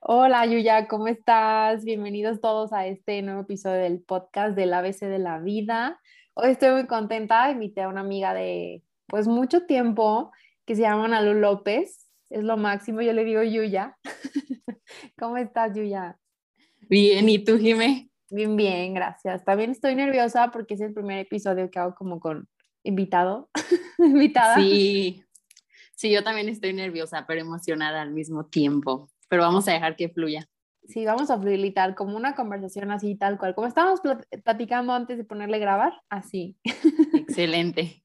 Hola Yuya, ¿cómo estás? Bienvenidos todos a este nuevo episodio del podcast del ABC de la vida. Hoy estoy muy contenta, invité a una amiga de pues mucho tiempo que se llama Nalu López, es lo máximo, yo le digo Yuya. ¿Cómo estás Yuya? Bien, ¿y tú Jime? Bien, bien, gracias. También estoy nerviosa porque es el primer episodio que hago como con invitado, invitada. Sí, sí, yo también estoy nerviosa, pero emocionada al mismo tiempo pero vamos a dejar que fluya. Sí, vamos a fluir como una conversación así, tal cual, como estábamos platicando antes de ponerle grabar, así. Excelente.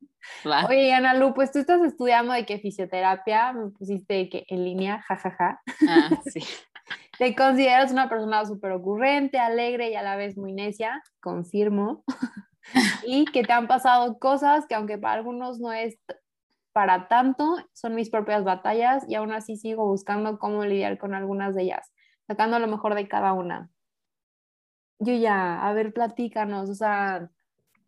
Oye, Ana Lu, pues tú estás estudiando de qué fisioterapia, me pusiste que en línea, jajaja. Ah, sí. Te consideras una persona súper ocurrente, alegre y a la vez muy necia, confirmo. y que te han pasado cosas que aunque para algunos no es para tanto, son mis propias batallas y aún así sigo buscando cómo lidiar con algunas de ellas, sacando lo mejor de cada una. Yo ya, a ver, platícanos, o sea,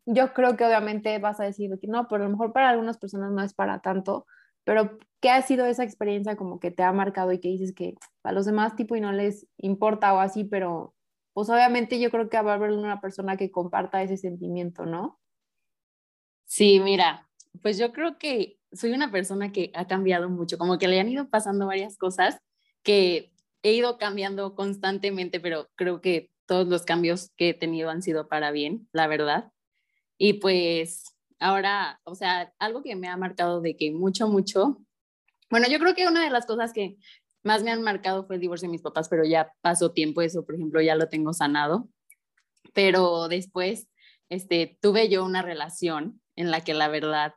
yo creo que obviamente vas a decir que no, pero a lo mejor para algunas personas no es para tanto, pero ¿qué ha sido esa experiencia como que te ha marcado y que dices que a los demás tipo y no les importa o así, pero pues obviamente yo creo que va a haber una persona que comparta ese sentimiento, ¿no? Sí, mira, pues yo creo que soy una persona que ha cambiado mucho, como que le han ido pasando varias cosas que he ido cambiando constantemente, pero creo que todos los cambios que he tenido han sido para bien, la verdad. Y pues ahora, o sea, algo que me ha marcado de que mucho, mucho, bueno, yo creo que una de las cosas que más me han marcado fue el divorcio de mis papás, pero ya pasó tiempo, eso, por ejemplo, ya lo tengo sanado. Pero después, este, tuve yo una relación en la que la verdad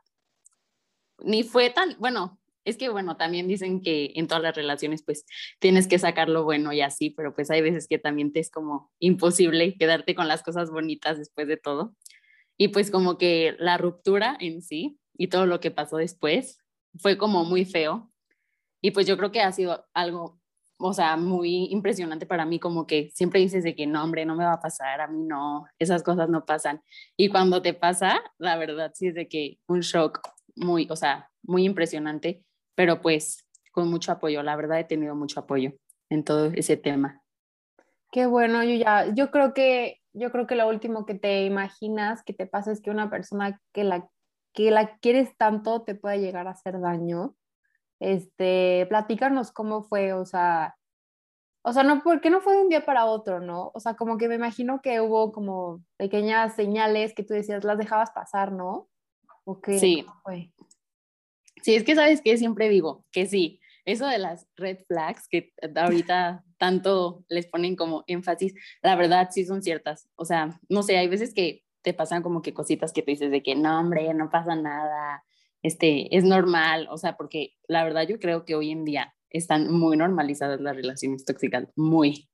ni fue tan, bueno, es que bueno, también dicen que en todas las relaciones pues tienes que sacar lo bueno y así, pero pues hay veces que también te es como imposible quedarte con las cosas bonitas después de todo. Y pues como que la ruptura en sí y todo lo que pasó después fue como muy feo. Y pues yo creo que ha sido algo, o sea, muy impresionante para mí, como que siempre dices de que no, hombre, no me va a pasar, a mí no, esas cosas no pasan. Y cuando te pasa, la verdad sí es de que un shock muy, o sea, muy impresionante, pero pues con mucho apoyo. La verdad he tenido mucho apoyo en todo ese tema. Qué bueno, yo ya, yo creo que, yo creo que lo último que te imaginas que te pasa es que una persona que la, que la quieres tanto te puede llegar a hacer daño. Este, platícanos cómo fue, o sea, o sea, no, porque no fue de un día para otro, ¿no? O sea, como que me imagino que hubo como pequeñas señales que tú decías, las dejabas pasar, ¿no? sí. Sí, es que sabes que siempre digo que sí, eso de las red flags que ahorita tanto les ponen como énfasis, la verdad sí son ciertas. O sea, no sé, hay veces que te pasan como que cositas que tú dices de que no, hombre, no pasa nada, este, es normal, o sea, porque la verdad yo creo que hoy en día están muy normalizadas las relaciones tóxicas, muy.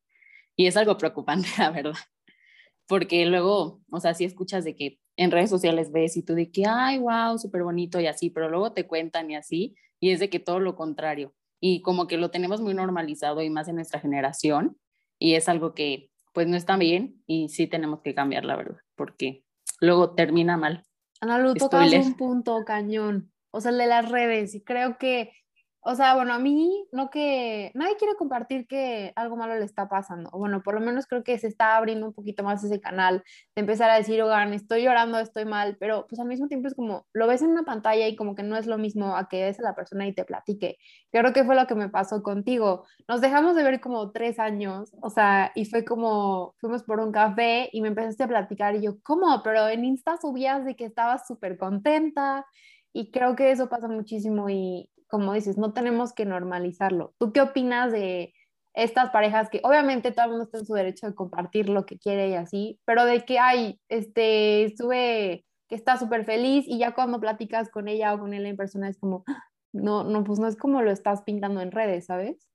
Y es algo preocupante, la verdad. Porque luego, o sea, si escuchas de que en redes sociales ves y tú de que, ay, wow, súper bonito y así, pero luego te cuentan y así, y es de que todo lo contrario. Y como que lo tenemos muy normalizado y más en nuestra generación, y es algo que pues no está bien y sí tenemos que cambiar, la verdad, porque luego termina mal. Ana Lu, tocas un punto cañón, o sea, el de las redes, y creo que o sea, bueno, a mí no que nadie quiere compartir que algo malo le está pasando. Bueno, por lo menos creo que se está abriendo un poquito más ese canal de empezar a decir, oigan, estoy llorando, estoy mal, pero pues al mismo tiempo es como lo ves en una pantalla y como que no es lo mismo a que ves a la persona y te platique. Creo que fue lo que me pasó contigo. Nos dejamos de ver como tres años, o sea, y fue como fuimos por un café y me empezaste a platicar y yo, ¿cómo? Pero en Insta subías de que estabas súper contenta. Y creo que eso pasa muchísimo y, como dices, no tenemos que normalizarlo. ¿Tú qué opinas de estas parejas que obviamente todo el mundo está en su derecho de compartir lo que quiere y así, pero de que hay, este, sube que está súper feliz y ya cuando platicas con ella o con él en persona es como, no, no, pues no es como lo estás pintando en redes, ¿sabes?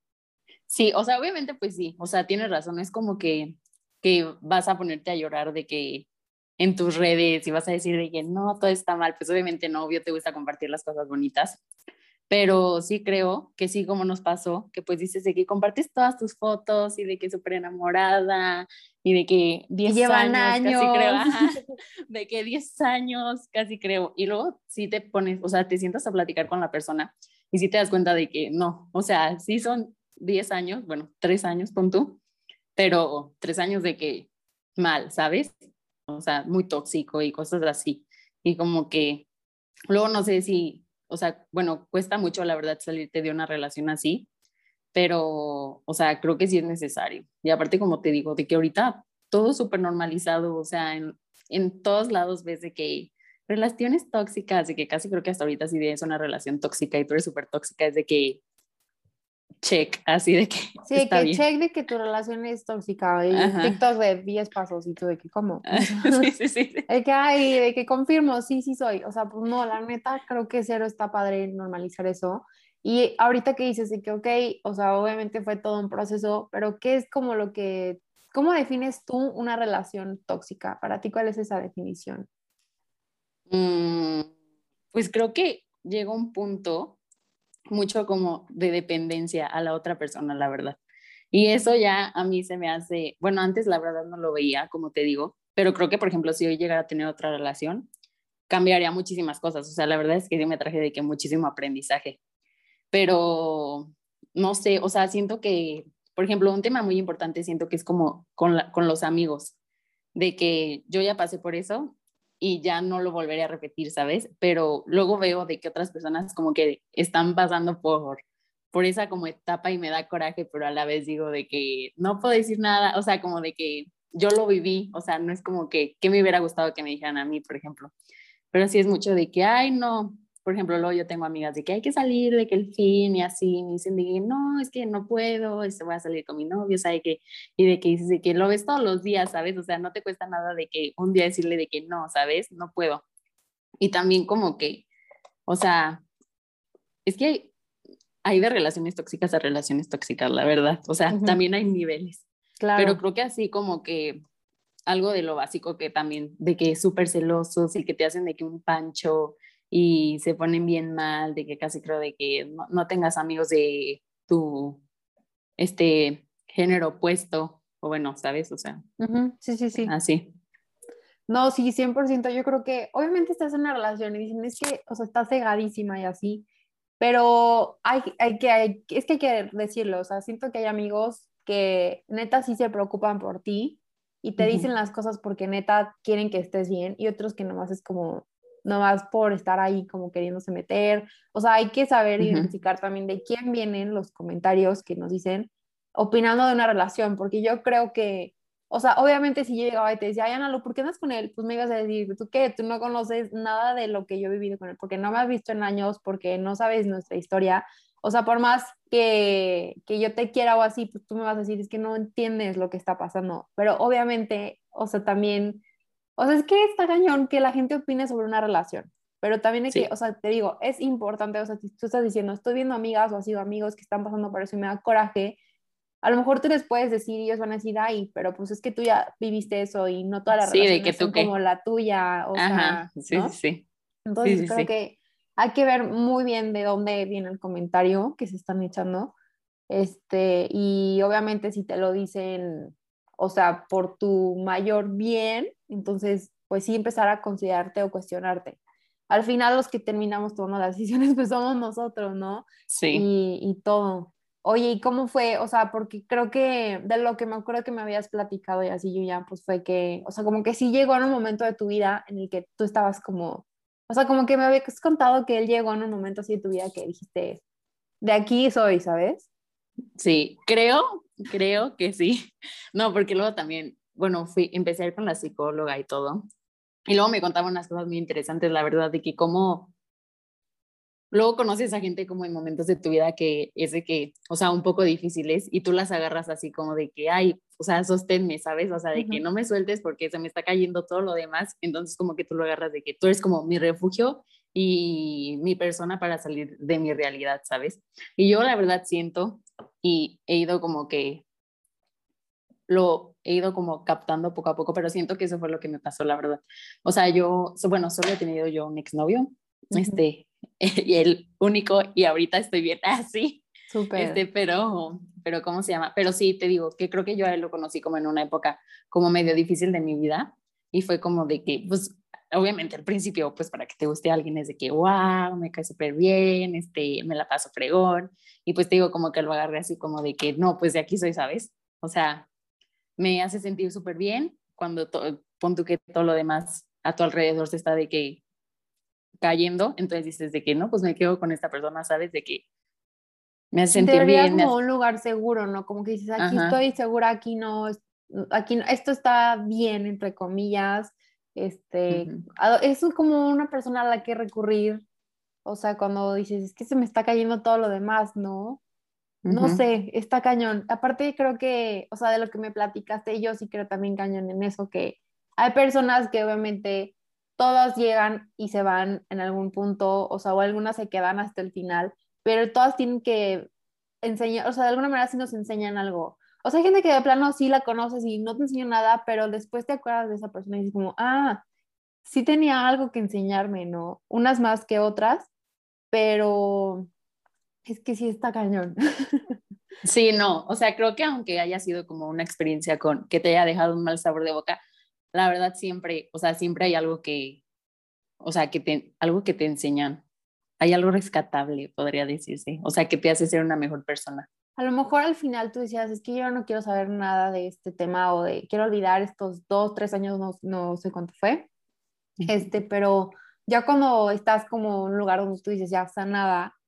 Sí, o sea, obviamente pues sí, o sea, tienes razón, es como que, que vas a ponerte a llorar de que en tus redes y vas a decir de que no, todo está mal, pues obviamente no, obvio te gusta compartir las cosas bonitas, pero sí creo que sí, como nos pasó, que pues dices de que compartes todas tus fotos y de que súper enamorada y de que 10 años, años, casi creo, de que 10 años casi creo. Y luego sí te pones, o sea, te sientas a platicar con la persona y sí te das cuenta de que no, o sea, sí son 10 años, bueno, 3 años, pon tú, pero 3 años de que mal, ¿sabes? O sea, muy tóxico y cosas así. Y como que luego no sé si o sea, bueno, cuesta mucho la verdad salirte de una relación así, pero, o sea, creo que sí es necesario. Y aparte, como te digo, de que ahorita todo súper normalizado, o sea, en, en todos lados ves de que relaciones tóxicas, de que casi creo que hasta ahorita si es una relación tóxica y tú eres súper tóxica, es de que check, así de que. Sí, está que check de que tu relación es tóxica. Y TikTok de 10 pasos y tú de que, ¿cómo? sí, sí, sí. De que, ay, de que confirmo, sí, sí soy. O sea, pues no, la neta, creo que cero está padre normalizar eso. Y ahorita que dices de que, ok, o sea, obviamente fue todo un proceso, pero ¿qué es como lo que. ¿Cómo defines tú una relación tóxica? Para ti, ¿cuál es esa definición? Mm, pues creo que llega un punto mucho como de dependencia a la otra persona, la verdad. Y eso ya a mí se me hace, bueno, antes la verdad no lo veía, como te digo, pero creo que, por ejemplo, si hoy llegara a tener otra relación, cambiaría muchísimas cosas. O sea, la verdad es que yo me traje de que muchísimo aprendizaje. Pero, no sé, o sea, siento que, por ejemplo, un tema muy importante siento que es como con, con los amigos, de que yo ya pasé por eso y ya no lo volveré a repetir, ¿sabes? Pero luego veo de que otras personas como que están pasando por, por esa como etapa y me da coraje, pero a la vez digo de que no puedo decir nada, o sea, como de que yo lo viví, o sea, no es como que, que me hubiera gustado que me dijeran a mí, por ejemplo, pero sí es mucho de que, ay, no, por ejemplo, luego yo tengo amigas de que hay que salir, de que el fin y así, me dicen de que no, es que no puedo, y se voy a salir con mi novio, ¿sabes? Que, y de que dices de que lo ves todos los días, ¿sabes? O sea, no te cuesta nada de que un día decirle de que no, ¿sabes? No puedo. Y también como que, o sea, es que hay de relaciones tóxicas a relaciones tóxicas, la verdad. O sea, también hay niveles. Claro. Pero creo que así como que algo de lo básico que también, de que súper celosos y que te hacen de que un pancho y se ponen bien mal, de que casi creo de que no, tengas amigos de tu este género opuesto, o bueno, ¿sabes? O sea, sí, sí, sí. Así. No, sí, 100%. Yo creo que obviamente estás en una relación y dicen, es que, o sea, estás cegadísima y así, pero hay, hay que, hay, es que hay que decirlo, o sea, siento que hay amigos que neta sí se preocupan por ti y te dicen las cosas porque neta quieren que estés bien y otros que nomás es como, no más por estar ahí como queriéndose meter. O sea, hay que saber identificar también de quién vienen los comentarios que nos dicen opinando de una relación, porque yo creo que, o sea, obviamente si yo llegaba y te decía, ay, Ana, ¿por qué andas con él? Pues me ibas a decir, ¿tú qué? Tú no conoces nada de lo que yo he vivido con él, porque no me has visto en años, porque no sabes nuestra historia. O sea, por más que, que yo te quiera o así, pues tú me vas a decir, es que no entiendes lo que está pasando. Pero obviamente, o sea, también o sea, es que está cañón que la gente opine sobre una relación, pero también es que, o sea, te digo, es importante, o sea, si tú estás diciendo, estoy viendo amigas o ha sido amigos que están pasando por eso y me da coraje, a lo mejor tú les puedes decir y ellos van a decir, ay, pero pues es que tú ya viviste eso y no todas las relaciones son como la tuya, o sea, sí, sí. Entonces creo que hay que ver muy bien de dónde viene el comentario que se están echando, este, y obviamente si te lo dicen o sea, por tu mayor bien, entonces, pues sí empezar a considerarte o cuestionarte. Al final los que terminamos tomando las decisiones, pues somos nosotros, ¿no? Sí. Y, todo. Oye, ¿y cómo fue? O sea, porque creo que de lo que me acuerdo que me habías platicado y así yo ya, pues fue que, o sea, como que sí llegó en un momento de tu vida en el que tú estabas como, o sea, como que me habías contado que él llegó en un momento así de tu vida que dijiste, de aquí soy, ¿sabes? Sí, creo, creo que sí. No, porque luego también, bueno, fui, empecé a ir con la psicóloga y todo. Y luego me contaba unas cosas muy interesantes, la verdad, de que cómo luego conoces a gente como en momentos de tu vida que es de que, o sea, un poco difíciles y tú las agarras así como de que, ay, o sea, sosténme, ¿sabes? O sea, de que no me sueltes porque se me está cayendo todo lo demás. Entonces como que tú lo agarras de que tú eres como mi refugio y mi persona para salir de mi realidad, ¿sabes? Y yo la verdad siento y he ido como que lo he ido como captando poco a poco, pero siento que eso fue lo que me pasó, la verdad. O sea, yo, bueno, solo he tenido yo un exnovio, este, y el único y ahorita estoy bien así. Súper. Este, pero, pero, ¿cómo se llama? Pero sí, te digo que creo que yo a él lo conocí como en una época como medio difícil de mi vida y fue como de que, pues, obviamente al principio, pues para que te guste a alguien es de que, wow, me cae súper bien, este, me la paso fregón. Y pues te digo como que lo agarré así como de que, no, pues de aquí soy, ¿sabes? O sea, me hace sentir súper bien cuando pon tú que todo lo demás a tu alrededor se está de que cayendo, entonces dices de que no, pues me quedo con esta persona, ¿sabes? De que me hace sentir bien. como un lugar seguro, ¿no? Como que dices, aquí estoy segura, aquí no, aquí esto está bien, entre comillas, este, es como una persona a la que recurrir, o sea, cuando dices, es que se me está cayendo todo lo demás, ¿no? No sé, está cañón. Aparte creo que, o sea, de lo que me platicaste, yo sí creo también cañón en eso, que hay personas que obviamente todas llegan y se van en algún punto, o sea, o algunas se quedan hasta el final, pero todas tienen que enseñar, o sea, de alguna manera sí nos enseñan algo. O sea, hay gente que de plano sí la conoces y no te enseñó nada, pero después te acuerdas de esa persona y dices como, ah, sí tenía algo que enseñarme, ¿no? Unas más que otras, pero es que sí está cañón. Sí, no, o sea, creo que aunque haya sido como una experiencia con que te haya dejado un mal sabor de boca, la verdad siempre, o sea, siempre hay algo que, o sea, que te, algo que te enseñan. Hay algo rescatable, podría decirse, o sea, que te hace ser una mejor persona a lo mejor al final tú decías, es que yo no quiero saber nada de este tema o de, quiero olvidar estos dos, tres años, no, no sé cuánto fue, este, pero ya cuando estás como en un lugar donde tú dices, ya está nada,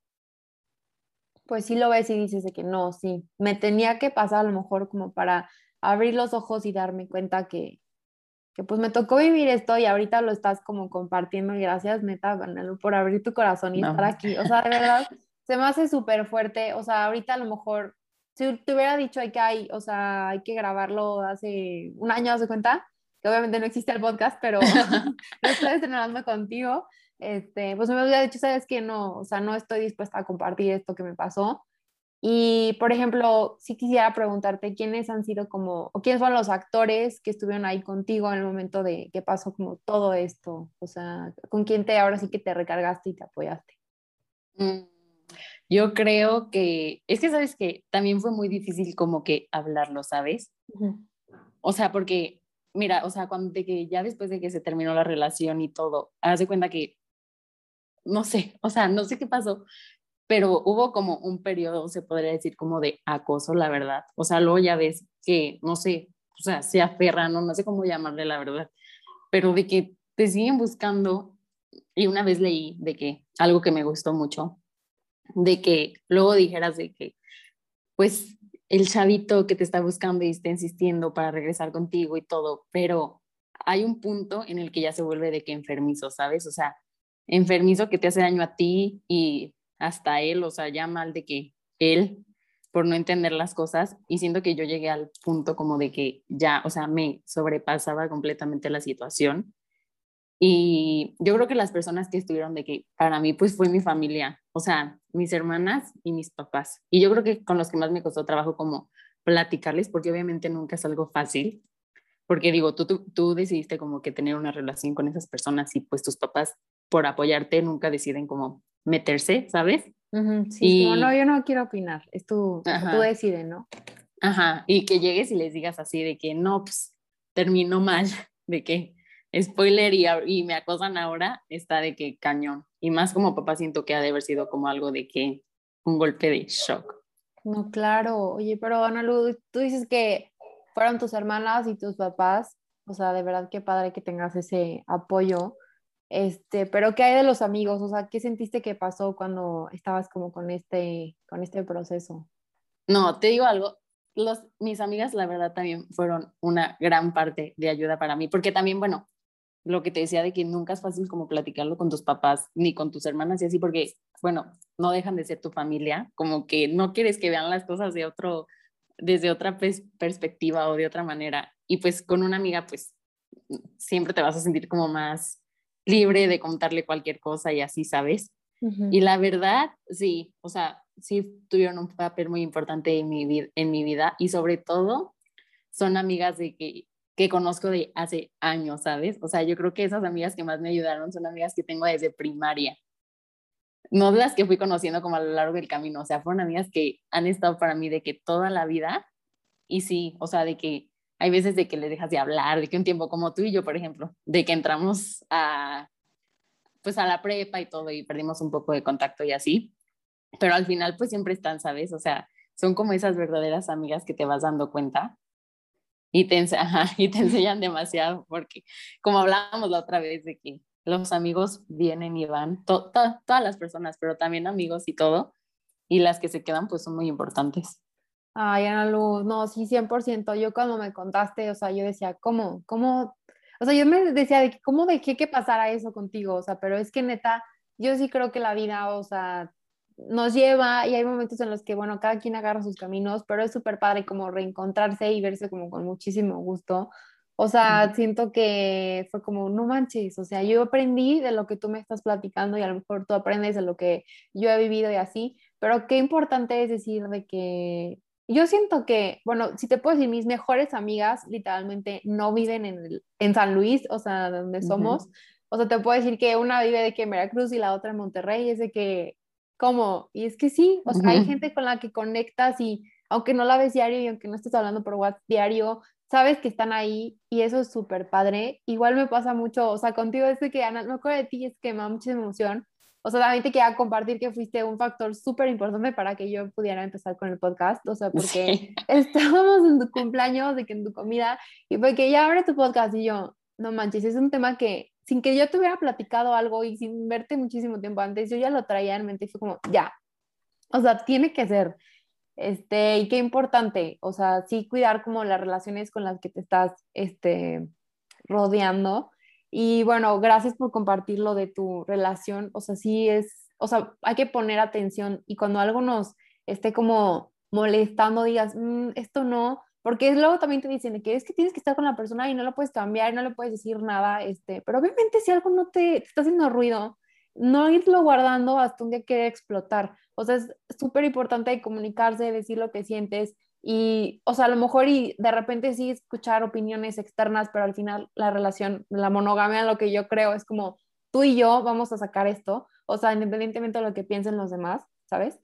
pues sí lo ves y dices de que no, sí, me tenía que pasar a lo mejor como para abrir los ojos y darme cuenta que, que pues me tocó vivir esto y ahorita lo estás como compartiendo gracias neta, por abrir tu corazón y estar aquí, o sea, de verdad se me hace súper fuerte, o sea, ahorita a lo mejor, si te hubiera dicho hay que, hay, o sea, hay que grabarlo hace un año, ¿se cuenta? Que obviamente no existe el podcast, pero lo estoy estrenando contigo, este, pues me hubiera dicho, sabes que no, o sea, no estoy dispuesta a compartir esto que me pasó. Y, por ejemplo, sí quisiera preguntarte quiénes han sido como, o quiénes fueron los actores que estuvieron ahí contigo en el momento de que pasó como todo esto, o sea, con quién te ahora sí que te recargaste y te apoyaste. Mm, yo creo que, es que sabes que también fue muy difícil como que hablarlo, ¿sabes? O sea, porque, mira, o sea, cuando de que ya después de que se terminó la relación y todo, haz cuenta que, no sé, o sea, no sé qué pasó, pero hubo como un periodo, se podría decir, como de acoso, la verdad. O sea, luego ya ves que, no sé, o sea, se aferran, no, no sé cómo llamarle la verdad, pero de que te siguen buscando. Y una vez leí de que algo que me gustó mucho de que luego dijeras de que, pues, el chavito que te está buscando y está insistiendo para regresar contigo y todo, pero hay un punto en el que ya se vuelve de que enfermizo, ¿sabes? O sea, enfermizo que te hace daño a ti y hasta él, o sea, ya mal de que él por no entender las cosas y siento que yo llegué al punto como de que ya, o sea, me sobrepasaba completamente la situación y yo creo que las personas que estuvieron de que para mí pues fue mi familia, o sea, mis hermanas y mis papás. Y yo creo que con los que más me costó trabajo como platicarles, porque obviamente nunca es algo fácil, porque digo, tú, tú, tú decidiste como que tener una relación con esas personas y pues tus papás por apoyarte nunca deciden como meterse, ¿sabes? sí, y... no, yo no quiero opinar, es tú, tú decides, ¿no? Ajá, y que llegues y les digas así de que no, pues terminó mal, de que spoiler y, y, me acosan ahora, está de que cañón. Y más como papá siento que ha de haber sido como algo de que un golpe de shock. No, claro. Oye, pero Ana tú dices que fueron tus hermanas y tus papás. O sea, de verdad qué padre que tengas ese apoyo. Este, pero ¿qué hay de los amigos? O sea, ¿qué sentiste que pasó cuando estabas como con este, con este proceso? No, te digo algo, los, mis amigas la verdad también fueron una gran parte de ayuda para mí, porque también, bueno, lo que te decía de que nunca es fácil como platicarlo con tus papás ni con tus hermanas y así, porque, bueno, no dejan de ser tu familia, como que no quieres que vean las cosas de otro, desde otra perspectiva o de otra manera. Y pues con una amiga, pues siempre te vas a sentir como más libre de contarle cualquier cosa y así, ¿sabes? Y la verdad, sí, o sea, sí tuvieron un papel muy importante en mi, en mi vida y sobre todo son amigas de que que conozco de hace años, ¿sabes? O sea, yo creo que esas amigas que más me ayudaron son amigas que tengo desde primaria. no las que fui conociendo como a lo largo del camino, o sea, fueron amigas que han estado para mí de que toda la vida, y sí, o sea, de que hay veces de que le dejas de hablar, de que un tiempo como tú y yo, por ejemplo, de que entramos a, pues a la prepa y todo y perdimos un poco de contacto y así, pero al final pues siempre están, ¿sabes? O sea, son como esas verdaderas amigas que te vas dando cuenta y te, y te enseñan demasiado, porque como hablábamos la otra vez de que los amigos vienen y van, todas las personas, pero también amigos y todo, y las que se quedan pues son muy importantes. Ay, Ana Luz, no, sí, 100%. Yo cuando me contaste, o sea, yo decía, ¿cómo? ¿Cómo? O sea, yo me decía, de ¿cómo dejé que pasara eso contigo? O sea, pero es que neta, yo sí creo que la vida, o sea, nos lleva y hay momentos en los que, bueno, cada quien agarra sus caminos, pero es súper padre como reencontrarse y verse como con muchísimo gusto. O sea, siento que fue como, no manches, o sea, yo aprendí de lo que tú me estás platicando y a lo mejor tú aprendes de lo que yo he vivido y así, pero qué importante es decir de que yo siento que, bueno, si te puedo decir, mis mejores amigas literalmente no viven en, en San Luis, o sea, donde somos. O sea, te puedo decir que una vive de que en Veracruz y la otra en Monterrey, es de que, ¿cómo? Y es que sí, o sea, hay gente con la que conectas y aunque no la ves diario y aunque no estés hablando por WhatsApp diario, sabes que están ahí y eso es súper padre. Igual me pasa mucho, o sea, contigo es de que, Ana, no acuerdo de ti, es que me da mucha emoción o sea, también te quería compartir que fuiste un factor súper importante para que yo pudiera empezar con el podcast, o sea, porque estábamos en tu cumpleaños, de que en tu comida, y fue que ya abre tu podcast y yo, no manches, es un tema que sin que yo te hubiera platicado algo y sin verte muchísimo tiempo antes, yo ya lo traía en mente y fue como, ya, o sea, tiene que ser. Este, y qué importante, o sea, sí cuidar como las relaciones con las que te estás, este, rodeando y bueno, gracias por compartir lo de tu relación. O sea, sí es, o sea, hay que poner atención y cuando algo nos esté como molestando, digas, mm, esto no, porque luego también te dicen que es que tienes que estar con la persona y no lo puedes cambiar, no le puedes decir nada, este, pero obviamente si algo no te, te está haciendo ruido, no irlo guardando hasta un día quiere explotar. O sea, es súper importante comunicarse, decir lo que sientes, y, o sea, a lo mejor y de repente sí escuchar opiniones externas, pero al final la relación, la monogamia, lo que yo creo es como tú y yo vamos a sacar esto, o sea, independientemente de lo que piensen los demás, ¿sabes?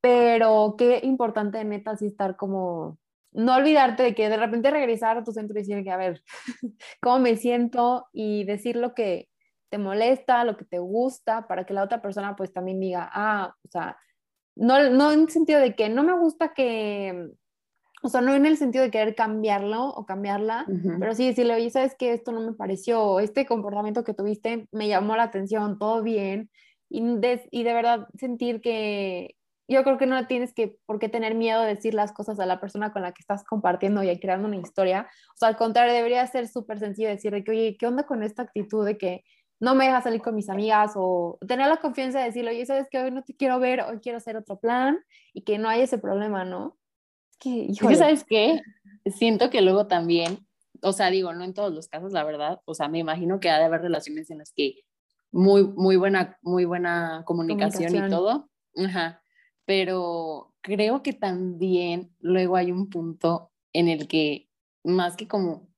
Pero qué importante, neta, sí estar como, no olvidarte de que de repente regresar a tu centro y decir que, a ver, ¿cómo me siento? Y decir lo que te molesta, lo que te gusta, para que la otra persona pues también diga, ah, o sea, no, no en el sentido de que no me gusta que, o sea, no en el sentido de querer cambiarlo o cambiarla, pero sí decirle, oye, ¿sabes qué? Esto no me pareció, este comportamiento que tuviste me llamó la atención, todo bien, y de, y de verdad sentir que yo creo que no tienes que por qué tener miedo de decir las cosas a la persona con la que estás compartiendo y creando una historia. O sea, al contrario, debería ser súper sencillo decirle que, oye, ¿qué onda con esta actitud de que no me deja salir con mis amigas o tener la confianza de decirle, oye, sabes que hoy no te quiero ver, hoy quiero hacer otro plan y que no haya ese problema, ¿no? que, ¿sabes qué? Siento que luego también, o sea, digo, no en todos los casos, la verdad, o sea, me imagino que ha de haber relaciones en las que muy, muy buena, muy buena comunicación, y todo, ajá, pero creo que también luego hay un punto en el que más que como,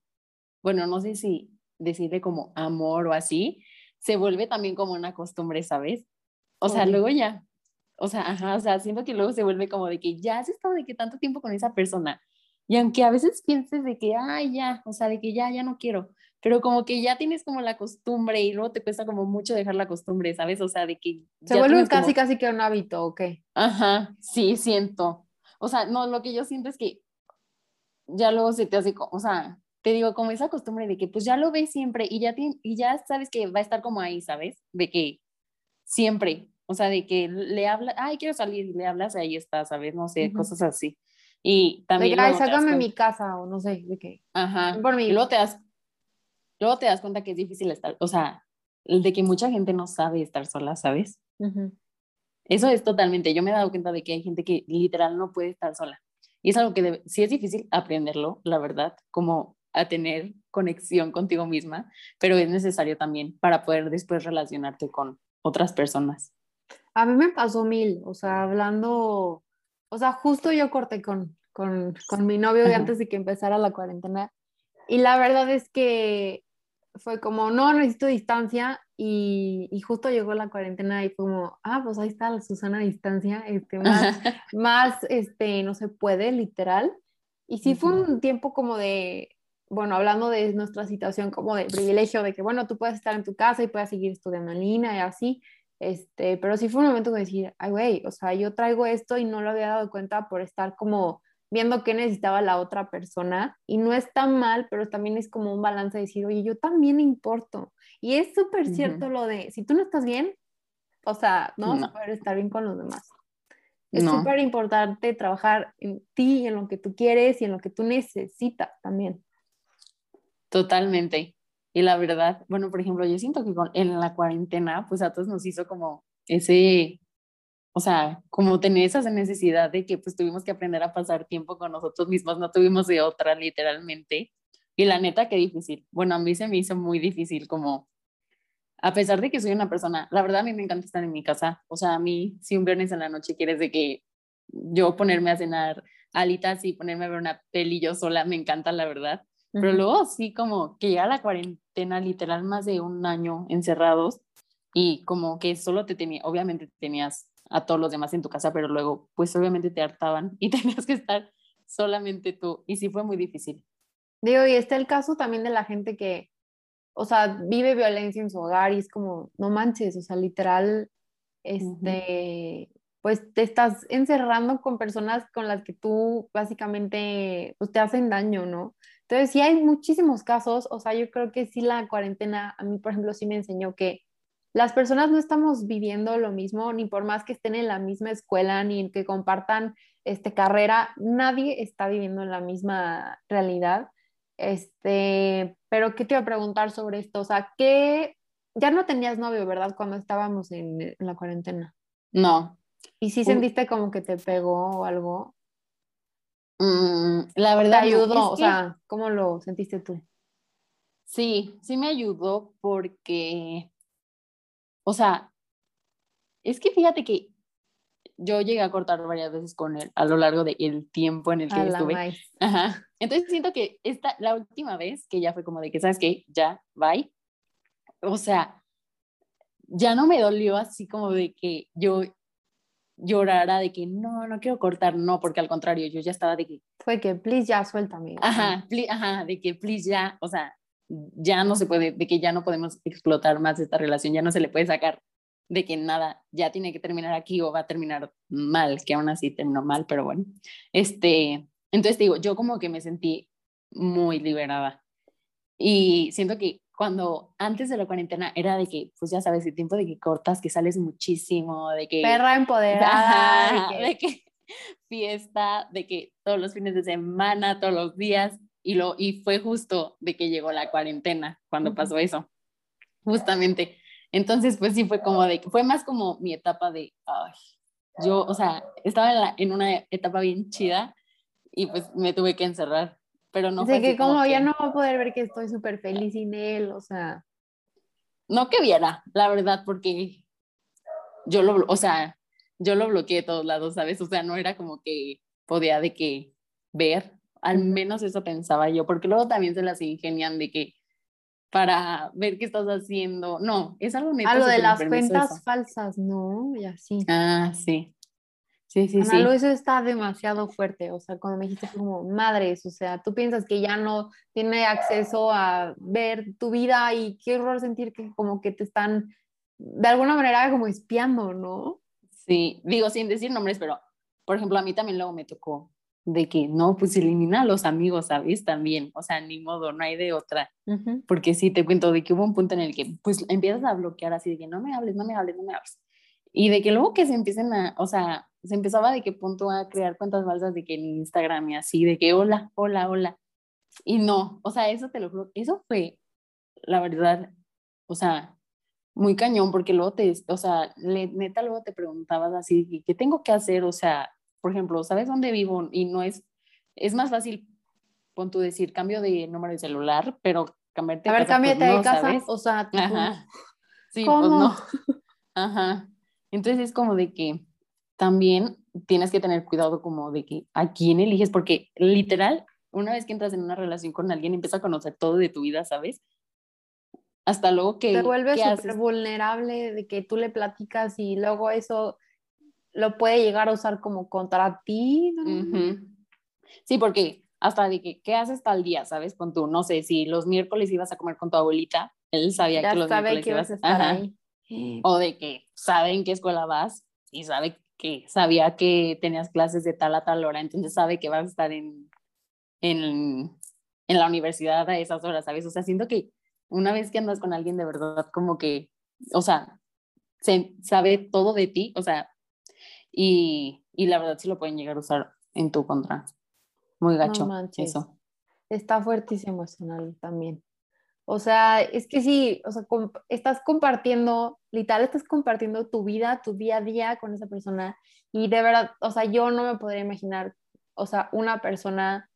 bueno, no sé si decirle como amor o así, se vuelve también como una costumbre, ¿sabes? O sea, luego ya, o sea, ajá, o sea, siento que luego se vuelve como de que ya has estado de que tanto tiempo con esa persona. Y aunque a veces pienses de que, ay, ya, o sea, de que ya, ya no quiero, pero como que ya tienes como la costumbre y luego te cuesta como mucho dejar la costumbre, ¿sabes? O sea, de que... Se vuelve casi, casi que un hábito, ¿ok? Ajá, sí, siento. O sea, no, lo que yo siento es que ya luego se te hace, o sea, te digo, como esa costumbre de que pues ya lo ves siempre y ya, y ya sabes que va a estar como ahí, ¿sabes? De que siempre, o sea, de que le hablas, ay, quiero salir, le hablas y ahí está, ¿sabes? No sé, cosas así. Y también... Ay, sácame mi casa o no sé, de qué. Ajá. Por mí. Y luego te das, luego te das cuenta que es difícil estar, o sea, de que mucha gente no sabe estar sola, ¿sabes? Eso es totalmente, yo me he dado cuenta de que hay gente que literal no puede estar sola. Y es algo que sí es difícil aprenderlo, la verdad, como a tener conexión contigo misma, pero es necesario también para poder después relacionarte con otras personas. A mí me pasó mil, o sea, hablando, o sea, justo yo corté con, con, con mi novio de antes de que empezara la cuarentena y la verdad es que fue como, no, necesito distancia y, y, justo llegó la cuarentena y fue como, ah, pues ahí está la Susana a distancia, este, más, más, este, no se puede, literal. Y sí fue un tiempo como de, bueno, hablando de nuestra situación como de privilegio, de que, bueno, tú puedes estar en tu casa y puedes seguir estudiando en línea y así, este, pero sí fue un momento de decir, ay, güey, o sea, yo traigo esto y no lo había dado cuenta por estar como viendo qué necesitaba la otra persona y no está mal, pero también es como un balance de decir, oye, yo también importo. Y es súper cierto lo de, si tú no estás bien, o sea, no vas a poder estar bien con los demás. Es súper importante trabajar en ti, en lo que tú quieres y en lo que tú necesitas también. Totalmente. Y la verdad, bueno, por ejemplo, yo siento que en la cuarentena, pues a todos nos hizo como ese o sea, como tener esa necesidad de que pues tuvimos que aprender a pasar tiempo con nosotros mismos, no tuvimos de otra literalmente. Y la neta, qué difícil. Bueno, a mí se me hizo muy difícil como, a pesar de que soy una persona, la verdad a mí me encanta estar en mi casa. O sea, a mí si un viernes en la noche quieres de que yo ponerme a cenar alitas y ponerme a ver una peli yo sola, me encanta la verdad. Pero luego sí como que llega la cuarentena literal más de un año encerrados y como que solo te tenía, obviamente tenías a todos los demás en tu casa, pero luego pues obviamente te hartaban y tenías que estar solamente tú y sí fue muy difícil. Digo, y está el caso también de la gente que, o sea, vive violencia en su hogar y es como, no manches, o sea, literal, este, pues te estás encerrando con personas con las que tú básicamente, pues te hacen daño, ¿no? Entonces, sí hay muchísimos casos, o sea, yo creo que sí la cuarentena, a mí, por ejemplo, sí me enseñó que las personas no estamos viviendo lo mismo, ni por más que estén en la misma escuela, ni que compartan este, carrera, nadie está viviendo en la misma realidad. Este, pero ¿qué te iba a preguntar sobre esto? O sea, ¿qué? Ya no tenías novio, ¿verdad? Cuando estábamos en, la cuarentena. No. ¿Y si sentiste como que te pegó o algo? Mm, la verdad. ¿Te ayudó? o sea, ¿cómo lo sentiste tú? Sí, sí me ayudó porque o sea, es que fíjate que yo llegué a cortar varias veces con él a lo largo del tiempo en el que estuve. Ajá. Entonces siento que esta, la última vez que ya fue como de que, ¿sabes qué? Ya, bye. O sea, ya no me dolió así como de que yo llorara de que no, no quiero cortar, no, porque al contrario, yo ya estaba de que... Fue que, please, ya, suéltame. Ajá, ajá, de que, please, ya, o sea, ya no se puede, de que ya no podemos explotar más esta relación, ya no se le puede sacar de que nada, ya tiene que terminar aquí o va a terminar mal, que aún así terminó mal, pero bueno. Este, entonces digo, yo como que me sentí muy liberada. Y siento que cuando antes de la cuarentena era de que, pues ya sabes, el tiempo de que cortas, que sales muchísimo, de que... Perra empoderada. de que fiesta, de que todos los fines de semana, todos los días, y, lo, y fue justo de que llegó la cuarentena cuando pasó eso, justamente. Entonces, pues sí fue como de, fue más como mi etapa de, ay, yo, o sea, estaba en, la, en una etapa bien chida y pues me tuve que encerrar, pero no. Sé que como, ya no va a poder ver que estoy súper feliz sin él, o sea. No que viera, la verdad, porque yo lo, o sea, yo lo bloqueé de todos lados, ¿sabes? O sea, no era como que podía de que ver al menos eso pensaba yo, porque luego también se las ingenian de que para ver qué estás haciendo. No, es algo neto. A lo de las cuentas falsas, ¿no? Y así. Ah, sí. Sí, sí, sí. eso está demasiado fuerte. O sea, cuando me dijiste como madres, o sea, tú piensas que ya no tiene acceso a ver tu vida y qué horror sentir que como que te están de alguna manera como espiando, ¿no? Sí, digo sin decir nombres, pero por ejemplo, a mí también luego me tocó de que no, pues elimina a los amigos, ¿sabes? También, o sea, ni modo, no hay de otra. Porque sí, te cuento de que hubo un punto en el que pues empiezas a bloquear así de que no me hables, no me hables, no me hables. Y de que luego que se empiecen a, o sea, se empezaba de que punto a crear cuentas falsas de que en Instagram y así, de que hola, hola, hola. Y no, o sea, eso te lo juro, eso fue, la verdad, o sea, muy cañón, porque luego te, o sea, neta luego te preguntabas así, ¿qué tengo que hacer? O sea, por ejemplo, ¿sabes dónde vivo? Y no es, es más fácil, pon tú decir, cambio de número de celular, pero cambiarte de casa. A ver, cámbiate pues, de casa, o sea, Ajá. Sí, pues no. Ajá. Entonces es como de que también tienes que tener cuidado como de que a quién eliges, porque literal, una vez que entras en una relación con alguien, empieza a conocer todo de tu vida, ¿sabes? hasta luego que... Te vuelves súper vulnerable de que tú le platicas y luego eso lo puede llegar a usar como contra ti. Sí, porque hasta de que, ¿qué haces tal día? ¿Sabes? Con tú, no sé, si los miércoles ibas a comer con tu abuelita, él sabía que los miércoles que ibas a estar ahí. O de que sabe en qué escuela vas y sabe que sabía que tenías clases de tal a tal hora, entonces sabe que vas a estar en, en, en la universidad a esas horas, ¿sabes? O sea, siento que una vez que andas con alguien de verdad, como que, o sea, se, sabe todo de ti, o sea, y, y la verdad sí lo pueden llegar a usar en tu contra. Muy gacho. No eso. Está fuertísimo emocional también. O sea, es que sí, o sea, estás compartiendo, literal, estás compartiendo tu vida, tu día a día con esa persona. Y de verdad, o sea, yo no me podría imaginar, o sea, una persona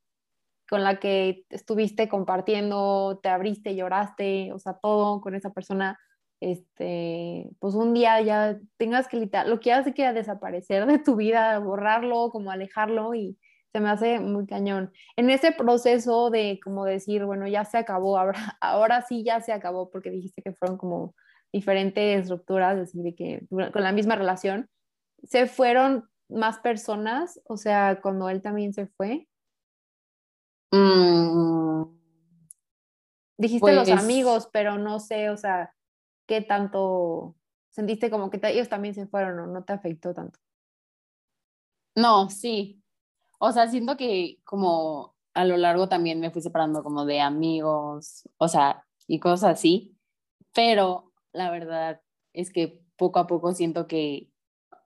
con la que estuviste compartiendo, te abriste, lloraste, o sea, todo con esa persona, este, pues un día ya tengas que, lo que hace que desaparecer de tu vida, borrarlo, como alejarlo y se me hace muy cañón. En ese proceso de como decir, bueno, ya se acabó, ahora, ahora sí ya se acabó, porque dijiste que fueron como diferentes rupturas, es decir, que con la misma relación, se fueron más personas, o sea, cuando él también se fue. Mm, Dijiste los pues amigos, pero no sé, o sea, qué tanto sentiste como que ellos también se fueron o no te afectó tanto. No, sí. O sea, siento que como a lo largo también me fui separando como de amigos, o sea, y cosas así, pero la verdad es que poco a poco siento que,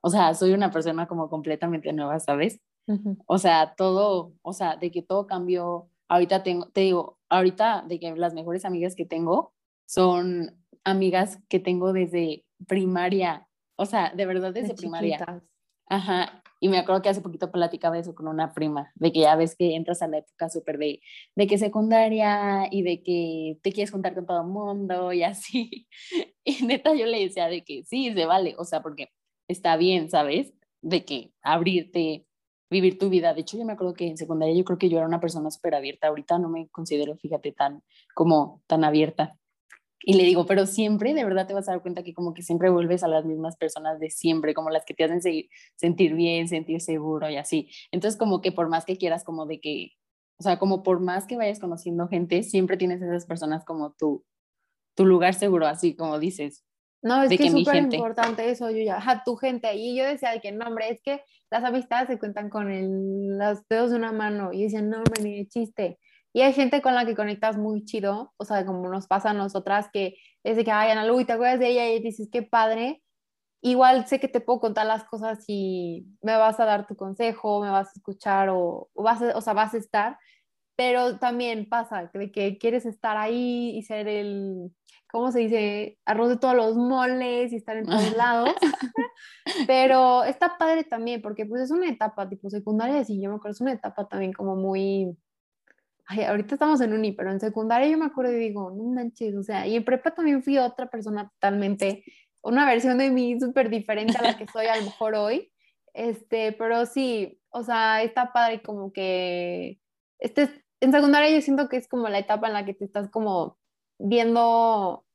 o sea, soy una persona como completamente nueva, ¿sabes? O sea, todo, o sea, de que todo cambió ahorita tengo, te digo, ahorita de que las mejores amigas que tengo son amigas que tengo desde primaria, o sea, de verdad desde primaria. Ajá, y me acuerdo que hace poquito platicaba eso con una prima, de que ya ves que entras a la época súper de, de que secundaria y de que te quieres juntar con todo el mundo y así. Y neta yo le decía de que sí, se vale, o sea, porque está bien, ¿sabes? De que abrirte, vivir tu vida. De hecho, yo me acuerdo que en secundaria yo creo que yo era una persona súper abierta. Ahorita no me considero, fíjate, tan como tan abierta. Y le digo, pero siempre de verdad te vas a dar cuenta que como que siempre vuelves a las mismas personas de siempre, como las que te hacen seguir, sentir bien, sentir seguro y así. Entonces como que por más que quieras como de que, o sea, como por más que vayas conociendo gente, siempre tienes esas personas como tu, tu lugar seguro, así como dices. No, es que, es súper importante eso, yo ya, a tu gente. Y yo decía de que no, hombre, es que las amistades se cuentan con el, los dedos de una mano. Y dicen, no, hombre, ni de chiste. Y hay gente con la que conectas muy chido, o sea, como nos pasa a nosotras, que es de que, ay, Ana Lu, ¿te acuerdas de ella? Y dices, qué padre. Igual sé que te puedo contar las cosas y me vas a dar tu consejo, me vas a escuchar o, o vas o sea, vas a estar. Pero también pasa de que quieres estar ahí y ser el, ¿cómo se dice? Arroz de todos los moles y estar en todos lados. Pero está padre también, porque pues es una etapa tipo secundaria, sí, yo me acuerdo, es una etapa también como muy... Ay, ahorita estamos en uni, pero en secundaria yo me acuerdo y digo, no manches, o sea, y en prepa también fui otra persona totalmente, una versión de mí súper diferente a la que soy a lo mejor hoy, este, pero sí, o sea, está padre como que, este, en secundaria yo siento que es como la etapa en la que te estás como viendo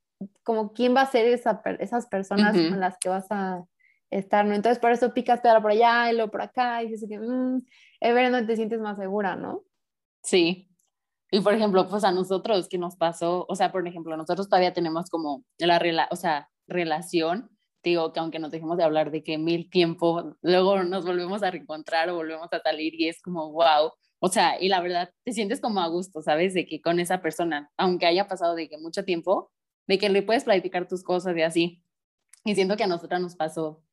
como quién va a ser esa, esas personas con las que vas a estar, ¿no? Entonces por eso picas ahora por allá y luego por acá y dices que, mmm, es ver dónde te sientes más segura, ¿no? Sí. Y por ejemplo, pues a nosotros, ¿qué nos pasó? O sea, por ejemplo, nosotros todavía tenemos como la rela o sea, relación, digo que aunque nos dejemos de hablar de que mil tiempo, luego nos volvemos a reencontrar o volvemos a salir y es como, wow, o sea, y la verdad, te sientes como a gusto, ¿sabes? De que con esa persona, aunque haya pasado de que mucho tiempo, de que le puedes platicar tus cosas y así. Y siento que a nosotras nos pasó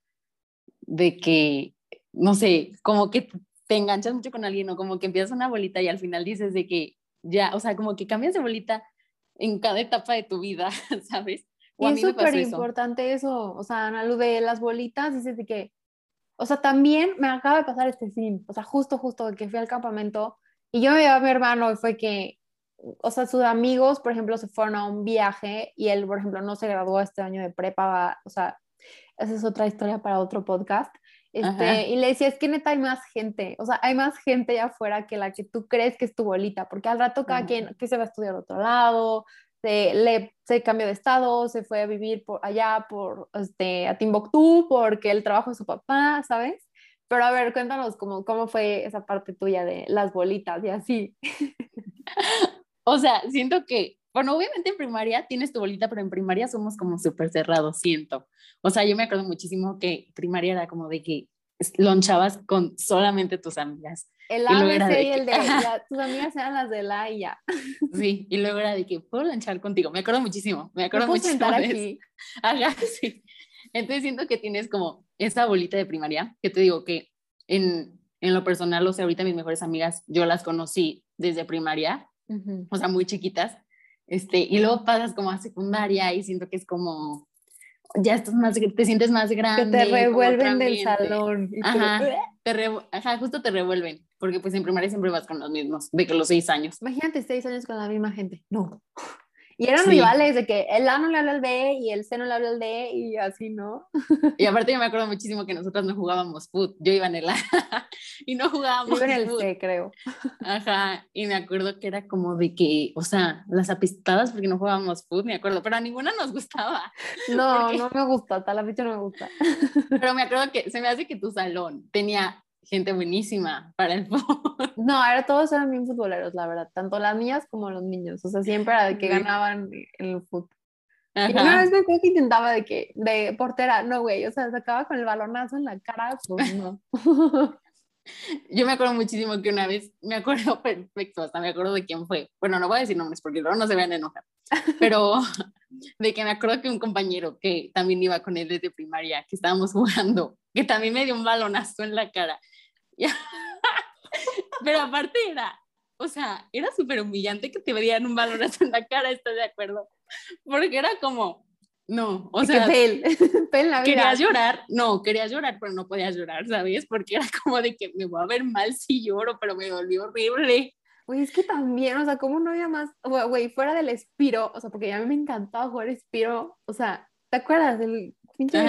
de que, no sé, como que te enganchas mucho con alguien o como que empiezas una bolita y al final dices de que ya, o sea, como que cambias de bolita en cada etapa de tu vida, ¿sabes? y es súper importante eso, o sea, a lo de las bolitas, dices de que o sea, también me acaba de pasar este fin, o sea, justo, justo que fui al campamento y yo me llevé a mi hermano y fue que, o sea, sus amigos, por ejemplo, se fueron a un viaje y él, por ejemplo, no se graduó este año de prepa, o sea, esa es otra historia para otro podcast. Este, y le decía, es que neta hay más gente, o sea, hay más gente allá afuera que la que tú crees que es tu bolita, porque al rato cada quien que se va a estudiar a otro lado, se, le, se cambió de estado, se fue a vivir por allá, por, este, a Timbuktu, porque el trabajo de su papá, ¿sabes? Pero a ver, cuéntanos cómo, cómo fue esa parte tuya de las bolitas y así. o sea, siento que, bueno, obviamente en primaria tienes tu bolita, pero en primaria somos como súper cerrados, siento. O sea, yo me acuerdo muchísimo que primaria era como de que lonchabas con solamente tus amigas. El A, y, y el de, tus amigas eran las de la y ya. Sí, y luego era de que puedo lanchar contigo. Me acuerdo muchísimo, me acuerdo muchísimo. Aquí? Ajá, sí. Entonces siento que tienes como esa bolita de primaria, que te digo que en, en lo personal, o sea, ahorita mis mejores amigas, yo las conocí desde primaria, o sea, muy chiquitas, este, y luego pasas como a secundaria y siento que es como, ya estás más, te sientes más grande. Que te revuelven del salón. Ajá, te Ajá, justo te revuelven, porque pues en primaria siempre vas con los mismos, de que los seis años. Imagínate seis años con la misma gente. No. Y eran rivales de que el A no le habla al B y el C no le habla al D y así, ¿no? Y aparte yo me acuerdo muchísimo que nosotros no jugábamos foot, yo iba en el A y no jugábamos Yo en el C, creo. Ajá, y me acuerdo que era como de que, o sea, las apistadas porque no jugábamos foot, me acuerdo, pero a ninguna nos gustaba. No, no me gusta, tal la fecha no me gusta. Pero me acuerdo que se me hace que tu salón tenía gente buenísima para el fútbol. No, era, todos eran bien futboleros, la verdad, tanto las niñas como los niños, o sea, siempre era de que ganaban en el fútbol. Y una vez me acuerdo que intentaba de que, de portera, no, güey, o sea, sacaba con el balonazo en la cara, pues no. Yo me acuerdo muchísimo que una vez, me acuerdo perfecto, hasta me acuerdo de quién fue. Bueno, no voy a decir nombres porque luego no se vean enojar, pero de que me acuerdo que un compañero que también iba con él desde primaria, que estábamos jugando, que también me dio un balonazo en la cara. Pero aparte era, o sea, era súper humillante que te dieran un balonazo en la cara, estoy de acuerdo. Porque era como, no, o sea, pel, pel la vida. querías llorar, no, querías llorar, pero no podías llorar, ¿sabes? Porque era como de que me voy a ver mal si lloro, pero me volvió horrible. Güey, es que también, o sea, ¿cómo no había más? Güey, fuera del Espiro, o sea, porque a mí me encantaba jugar Espiro, o sea, ¿te acuerdas del pinche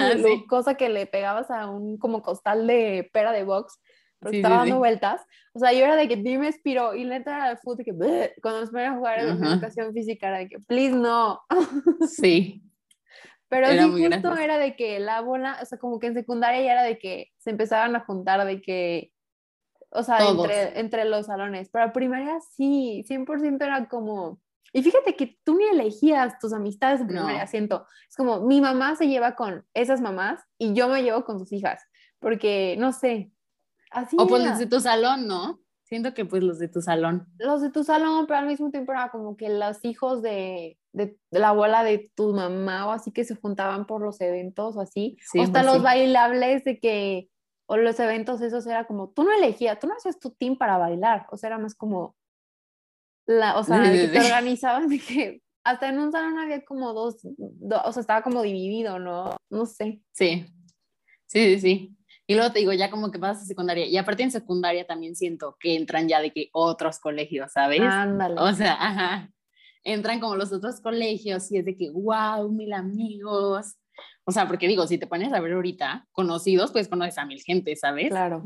cosa que le pegabas a un como costal de pera de box? Porque estaba dando vueltas. O sea, yo era de que dime Espiro y le era de fútbol que cuando nos ponían a jugar en educación física era de que please no. Sí. Pero sí, justo era de que la bola, o sea, como que en secundaria ya era de que se empezaban a juntar de que, o sea, entre, entre los salones. Pero primaria sí, 100% era como, y fíjate que tú ni elegías tus amistades en primaria, siento. Es como mi mamá se lleva con esas mamás y yo me llevo con sus hijas, porque no sé, así. O pues los de tu salón, ¿no? Siento que pues los de tu salón. Los de tu salón, pero al mismo tiempo era como que los hijos de, de, la abuela de tu mamá o así que se juntaban por los eventos o así. o hasta pues los bailables de que, o los eventos esos era como, tú no elegías, tú no hacías tu team para bailar, o sea, era más como, la, o sea, que te organizaban de que hasta en un salón había como dos, o sea, estaba como dividido, ¿no? No sé. Sí, sí, sí, sí. Y luego te digo, ya como que pasas a secundaria. Y aparte en secundaria también siento que entran ya de que otros colegios, ¿sabes? Ándale. O sea, ajá. Entran como los otros colegios y es de que, wow, mil amigos. O sea, porque digo, si te pones a ver ahorita, conocidos, pues conoces a mil gente, ¿sabes? Claro.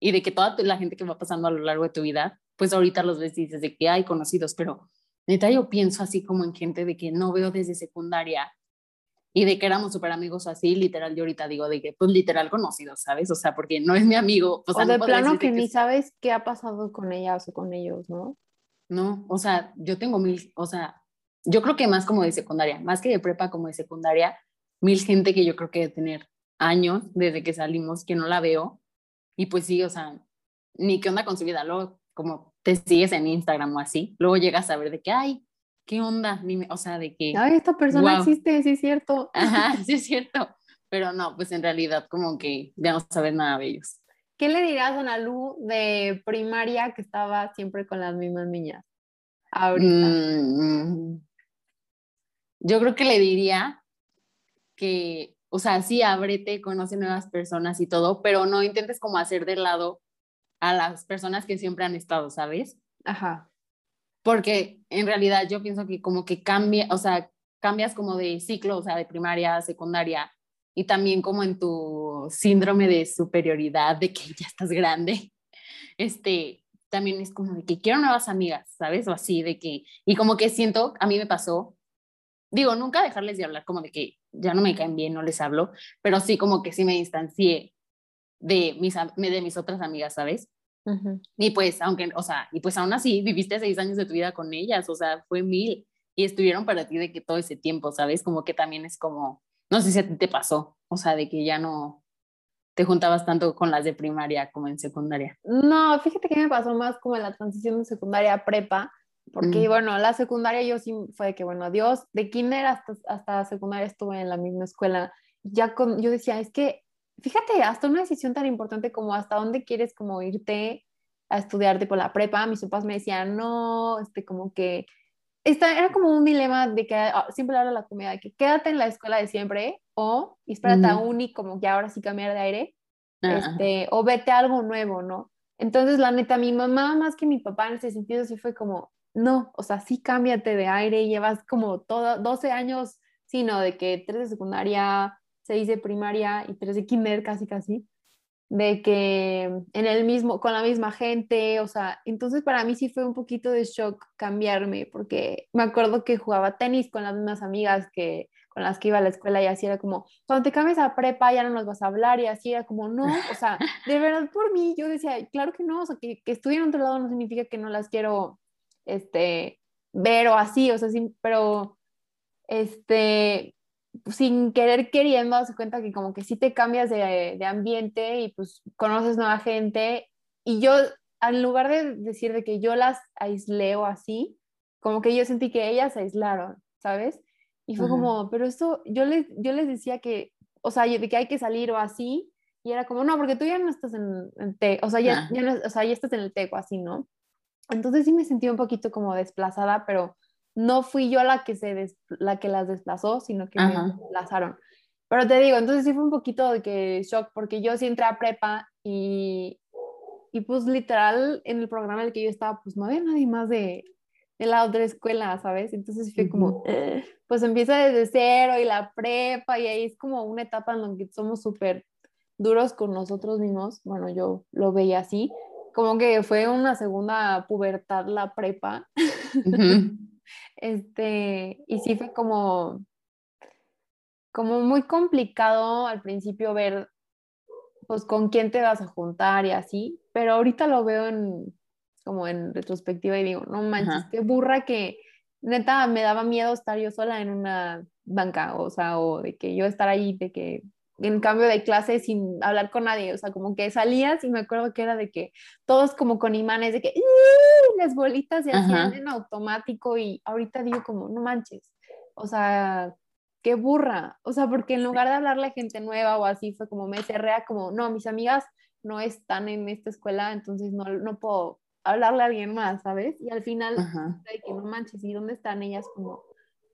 Y de que toda la gente que va pasando a lo largo de tu vida, pues ahorita los ves y dices de que hay conocidos, pero neta yo pienso así como en gente de que no veo desde secundaria y de que éramos súper amigos así, literal, yo ahorita digo de que, pues literal conocidos, ¿sabes? O sea, porque no es mi amigo. O, sea, de plano que, ni sabes qué ha pasado con ellas o con ellos, ¿no? No, o sea, yo tengo mil, o sea, yo creo que más como de secundaria, más que de prepa como de secundaria, mil gente que yo creo que de tener años desde que salimos que no la veo. Y pues sí, o sea, ni qué onda con su vida, luego como te sigues en Instagram o así, luego llegas a ver de que, ay, ¿qué onda? o sea, de que... Ay, esta persona existe, sí es cierto. Ajá, sí es cierto. Pero no, pues en realidad como que ya no sabes nada de ellos. ¿Qué le dirías a Ana Lu de primaria que estaba siempre con las mismas niñas? Ahorita. Mm, yo creo que le diría que, o sea, sí, ábrete, conoce nuevas personas y todo, pero no intentes como hacer de lado a las personas que siempre han estado, ¿sabes? Ajá porque en realidad yo pienso que como que cambia, o sea, cambias como de ciclo, o sea, de primaria a secundaria, y también como en tu síndrome de superioridad, de que ya estás grande, este, también es como de que quiero nuevas amigas, ¿sabes? O así, de que, y como que siento, a mí me pasó digo, nunca dejarles de hablar como de que ya no me caen bien, no les hablo, pero sí como que sí me distancié de mis, de mis otras amigas, ¿sabes? Y pues, aunque, o sea, y pues aún así viviste seis años de tu vida con ellas, o sea, fue mil, y estuvieron para ti de que todo ese tiempo, ¿sabes? Como que también es como, no sé si a ti te pasó, o sea, de que ya no te juntabas tanto con las de primaria como en secundaria. No, fíjate que me pasó más como en la transición de secundaria a prepa, porque, mm. bueno, la secundaria yo sí fue de que, bueno, Dios, de kinder hasta, hasta secundaria estuve en la misma escuela. Ya con, yo decía, es que, fíjate, hasta una decisión tan importante como hasta dónde quieres como irte a estudiar por la prepa, mis papás me decían, no, este, como que, esta, era como un dilema de que ah, siempre hablo la comida, de que quédate en la escuela de siempre o espérate a uni, como que ahora sí cambiar de aire, este, o vete a algo nuevo, ¿no? Entonces, la neta, mi mamá más que mi papá en ese sentido sí fue como, no, o sea, sí cámbiate de aire, llevas como todo, 12 años, sino de que 3 de secundaria, 6 de primaria y 3 de kinder casi casi, de que en el mismo, con la misma gente, o sea, entonces para mí sí fue un poquito de shock cambiarme, porque me acuerdo que jugaba tenis con las mismas amigas que con las que iba a la escuela y así era como, cuando te cambies a prepa ya no nos vas a hablar y así era como, no, o sea, de verdad por mí yo decía, claro que no, o sea, que, que en otro lado no significa que no las quiero este, ver o así, o sea, sí, pero, este, sin querer queriendo, hace cuenta que como que sí te cambias de, de, ambiente y pues conoces nueva gente. Y yo, en lugar de decir de que yo las aislé o así, como que yo sentí que ellas se aislaron, ¿sabes? Y fue como, pero esto, yo les, yo les decía que, o sea, de que hay que salir o así, y era como, no, porque tú ya no estás en, en te, o sea, ya, ya no, o sea, ya estás en el teco así, ¿no? Entonces sí me sentí un poquito como desplazada, pero no fui yo la que, se la que las desplazó, sino que me desplazaron. Pero te digo, entonces sí fue un poquito de que shock, porque yo sí entré a prepa y, y pues literal en el programa en el que yo estaba, pues no había nadie más de, de la otra escuela, ¿sabes? Entonces fue como, pues empieza desde cero y la prepa y ahí es como una etapa en la que somos súper duros con nosotros mismos. Bueno, yo lo veía así, como que fue una segunda pubertad la prepa. este, y sí fue como, como muy complicado al principio ver pues con quién te vas a juntar y así, pero ahorita lo veo en, como en retrospectiva y digo, no manches, qué burra que neta me daba miedo estar yo sola en una banca, o sea, o de que yo estar ahí, de que en cambio de clase sin hablar con nadie, o sea, como que salías y me acuerdo que era de que todos como con imanes, de que las bolitas se hacían en automático y ahorita digo como, no manches, o sea, qué burra, o sea, porque en lugar de hablarle a gente nueva o así, fue como me cerré como, no, mis amigas no están en esta escuela, entonces no, no puedo hablarle a alguien más, ¿sabes? Y al final, de que no manches, ¿y dónde están ellas como,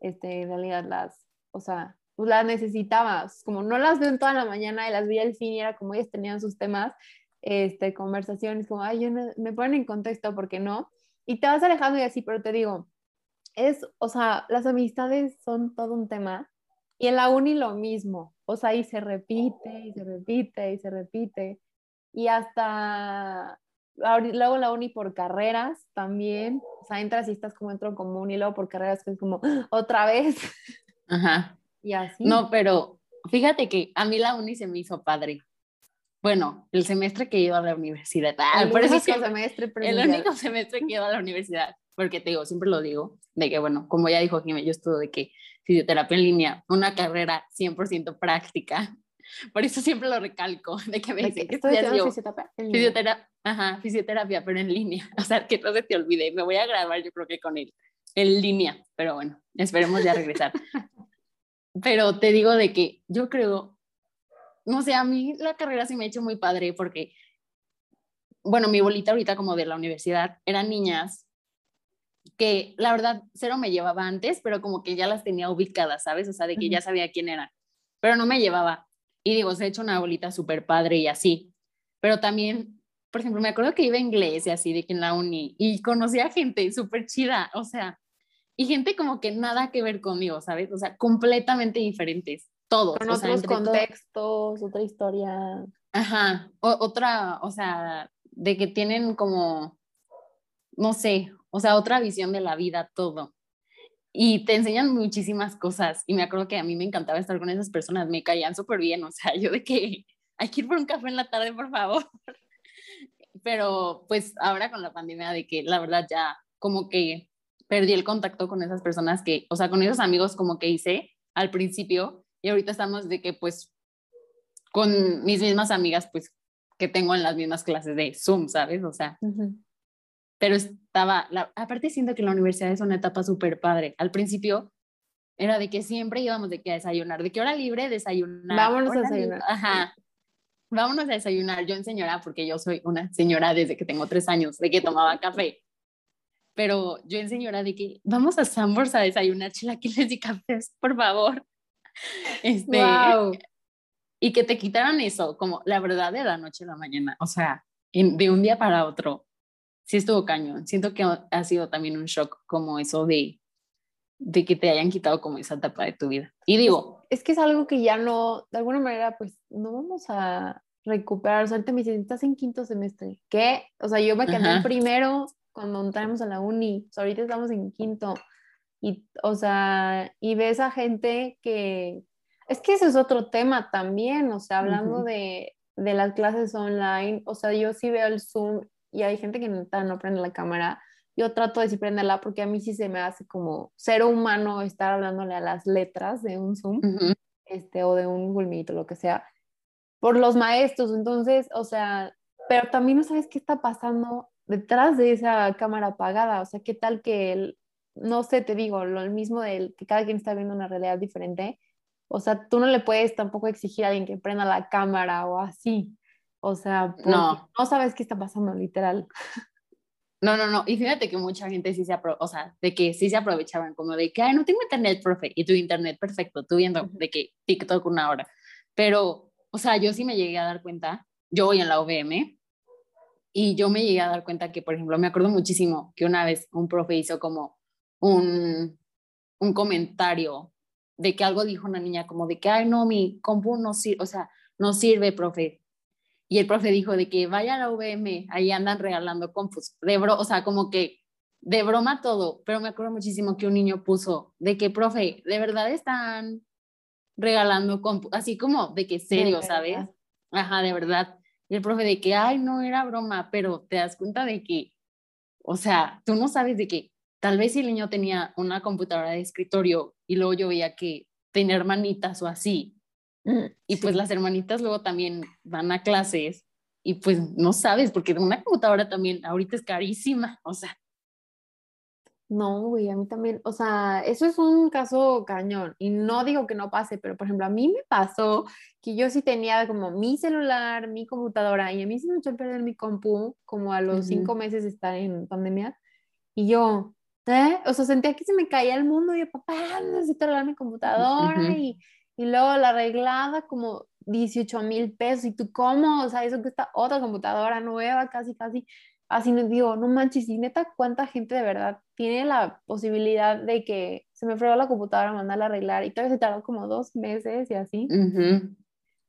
este, en realidad las, o sea, pues las necesitaba, como no las veo en toda la mañana y las vi al fin y era como ellas tenían sus temas, este, conversaciones, como, ay, yo me ponen en contexto, porque no? Y te vas alejando y así, pero te digo, es, o sea, las amistades son todo un tema y en la uni lo mismo, o sea, y se repite y se repite y se repite y hasta luego la uni por carreras también, o sea, entras y estás como entro común y luego por carreras que es como otra vez. Ajá. Y así. No, pero fíjate que a mí la uni se me hizo padre. Bueno, el semestre que ido a la universidad. Ah, el por único semestre El único semestre que ido a la universidad. Porque te digo, siempre lo digo, de que, bueno, como ya dijo Jiménez, yo estudio de que fisioterapia en línea, una carrera 100% práctica. Por eso siempre lo recalco, de que me dicen que fisioterapia, fisioterapia, ajá, fisioterapia, pero en línea. O sea, que no se te olvide. Me voy a grabar, yo creo que con él, en línea. Pero bueno, esperemos ya regresar. Pero te digo de que yo creo, no sé, a mí la carrera se me ha hecho muy padre porque, bueno, mi bolita ahorita como de la universidad eran niñas que la verdad cero me llevaba antes, pero como que ya las tenía ubicadas, ¿sabes? O sea, de que ya sabía quién eran, pero no me llevaba. Y digo, se ha hecho una bolita súper padre y así, pero también, por ejemplo, me acuerdo que iba a inglés y así de que en la uni y conocía gente súper chida, o sea, y gente como que nada que ver conmigo, ¿sabes? O sea, completamente diferentes, todos. Con otros contextos, otra historia. Ajá, otra, o sea, de que tienen como, no sé, o sea, otra visión de la vida, todo. y te enseñan muchísimas cosas. Y me acuerdo que a mí me encantaba estar con esas personas, me caían súper bien, o sea, yo de que hay que ir por un café en la tarde, por favor. Pero pues ahora con la pandemia de que la verdad ya como que perdí el contacto con esas personas que, o sea, con esos amigos como que hice al principio y ahorita estamos de que pues con mis mismas amigas pues que tengo en las mismas clases de Zoom, ¿sabes? O sea, pero estaba, aparte siento que la universidad es una etapa súper padre. Al principio era de que siempre íbamos de que a desayunar, de que hora libre, desayunar. Vámonos a desayunar. Ajá. Vámonos a desayunar. Yo en señora, porque yo soy una señora desde que tengo tres años, de que tomaba café. Pero yo en señora de que vamos a Sambors a desayunar chilaquiles y cafés, por favor. Este, wow. Y que te quitaran eso, como la verdad de la noche a la mañana. O sea, de un día para otro sí estuvo cañón. Siento que ha sido también un shock como eso de, de que te hayan quitado como esa etapa de tu vida. Y digo... Es, que es algo que ya no, de alguna manera, pues no vamos a recuperar. O sea, ahorita me dicen, estás en quinto semestre. ¿Qué? O sea, yo me quedé en primero cuando entramos a la uni. O sea, ahorita estamos en quinto. Y, o sea, y ves a gente que... Es que ese es otro tema también, o sea, hablando de, de las clases online, o sea, yo sí veo el Zoom y hay gente que no, no prende la cámara. Yo trato de sí prenderla porque a mí sí se me hace como ser humano estar hablándole a las letras de un Zoom este, o de un Google Meet o lo que sea, por los maestros. Entonces, o sea, pero también no sabes qué está pasando detrás de esa cámara apagada. O sea, qué tal que, el, no sé, te digo, lo mismo de que cada quien está viendo una realidad diferente. O sea, tú no le puedes tampoco exigir a alguien que prenda la cámara o así. O sea, no. no sabes qué está pasando, literal. No, no, no. Y fíjate que mucha gente sí se o sea, de que sí se aprovechaban, como de que, ay, no tengo internet, profe. Y tu internet, perfecto, tú viendo de que TikTok una hora. Pero, o sea, yo sí me llegué a dar cuenta, yo voy en la OVM, y yo me llegué a dar cuenta que, por ejemplo, me acuerdo muchísimo que una vez un profe hizo como un, un comentario de que algo dijo una niña, como de que, ay, no, mi compu no sirve, o sea, no sirve, profe, y el profe dijo de que vaya a la VM, ahí andan regalando compus, de bro, o sea, como que de broma todo, pero me acuerdo muchísimo que un niño puso de que, profe, de verdad están regalando compus, así como de que serio, ¿sabes? Ajá, de verdad. Y el profe de que, ay, no era broma, pero te das cuenta de que, o sea, tú no sabes de que tal vez si el niño tenía una computadora de escritorio y luego yo veía que tenía hermanitas o así, Mm, y pues las hermanitas luego también van a clases y pues no sabes, porque una computadora también ahorita es carísima, o sea. No, güey, a mí también, o sea, eso es un caso cañón y no digo que no pase, pero por ejemplo, a mí me pasó que yo sí tenía como mi celular, mi computadora y a mí se me echó a perder mi compu como a los cinco meses de estar en pandemia y yo, ¿eh? O sea, sentía que se me caía el mundo y yo, papá, necesito arreglar mi computadora y y luego la arreglada como 18 mil pesos. ¿Y tú cómo? O sea, eso que está otra computadora nueva, casi, casi. Así nos digo, no manches, y neta, ¿cuánta gente de verdad tiene la posibilidad de que se me fregó la computadora, mandarla a arreglar? Y todavía se tardó como dos meses y así.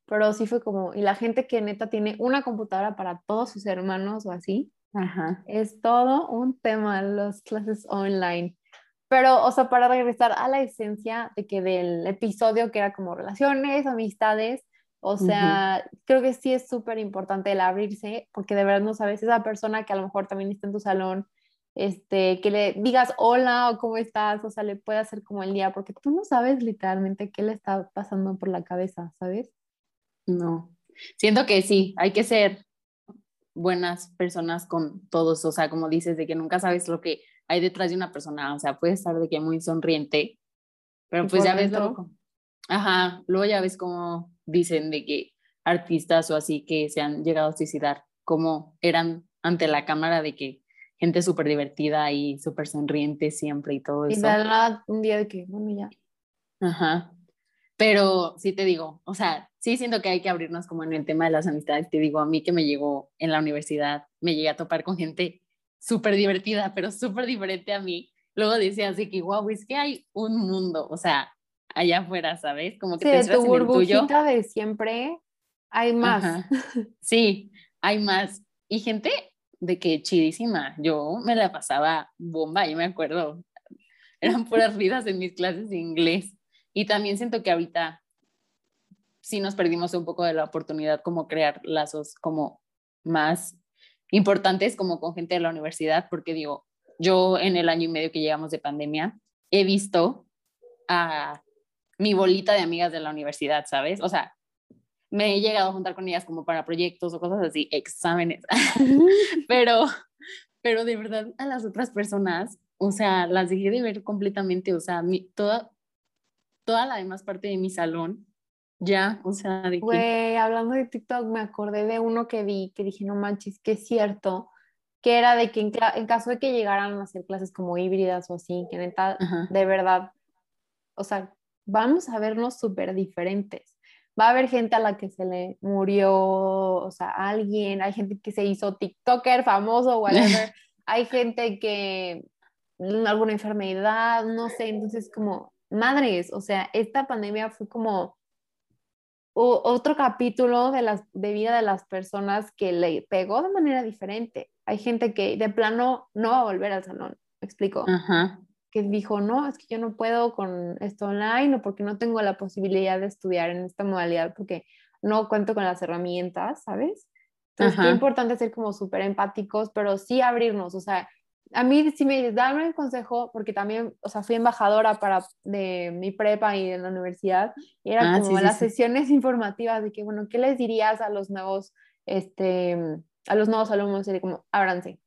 Pero sí fue como, y la gente que neta tiene una computadora para todos sus hermanos o así, es todo un tema las clases online. Pero, o sea, para regresar a la esencia de que del episodio que era como relaciones, amistades, o sea, creo que sí es súper importante el abrirse, porque de verdad no sabes esa persona que a lo mejor también está en tu salón, este, que le digas hola o cómo estás, o sea, le puede hacer como el día, porque tú no sabes literalmente qué le está pasando por la cabeza, ¿sabes? No, siento que sí, hay que ser buenas personas con todos, o sea, como dices, de que nunca sabes lo que hay detrás de una persona, o sea, puede estar de que muy sonriente, pero pues ya ves luego, ajá, luego ya ves como dicen de que artistas o así que se han llegado a suicidar, como eran ante la cámara de que gente súper divertida y súper sonriente siempre y todo eso. Y nada, un día de que, bueno, ya. Ajá. Pero sí te digo, o sea, sí siento que hay que abrirnos como en el tema de las amistades. Te digo, a mí que me llegó en la universidad, me llegué a topar con gente súper divertida, pero súper diferente a mí. Luego decía así que, wow, es que hay un mundo, o sea, allá afuera, ¿sabes? Como que sí, te tu burbujita de siempre hay más. Sí, hay más. Y gente de que chidísima. Yo me la pasaba bomba, y me acuerdo. eran puras ridas en mis clases de inglés. Y también siento que ahorita sí nos perdimos un poco de la oportunidad como crear lazos como más importantes como con gente de la universidad, porque digo, yo en el año y medio que llegamos de pandemia he visto a mi bolita de amigas de la universidad, ¿sabes? O sea, me he llegado a juntar con ellas como para proyectos o cosas así, exámenes, pero, pero de verdad a las otras personas, o sea, las dejé de ver completamente, o sea, mi, toda, toda la demás parte de mi salón, ya, o sea, de Güey, hablando de TikTok, me acordé de uno que vi, que dije, no manches, que es cierto, que era de que en, caso de que llegaran a hacer clases como híbridas o así, que neta, de verdad, o sea, vamos a vernos súper diferentes. Va a haber gente a la que se le murió, o sea, alguien, hay gente que se hizo TikToker famoso, whatever, hay gente que alguna enfermedad, no sé, entonces como, madres, o sea, esta pandemia fue como otro capítulo de, las, de vida de las personas que le pegó de manera diferente. Hay gente que de plano no va a volver al salón, ¿me explico? Que dijo, no, es que yo no puedo con esto online o porque no tengo la posibilidad de estudiar en esta modalidad porque no cuento con las herramientas, ¿sabes? Entonces, es importante ser como súper empáticos, pero sí abrirnos, o sea, a mí si me dices, dame un consejo, porque también, o sea, fui embajadora para, de mi prepa y de la universidad, y era ah, como las sesiones informativas de que, bueno, ¿qué les dirías a los nuevos, este, a los nuevos alumnos? Y como, ábranse.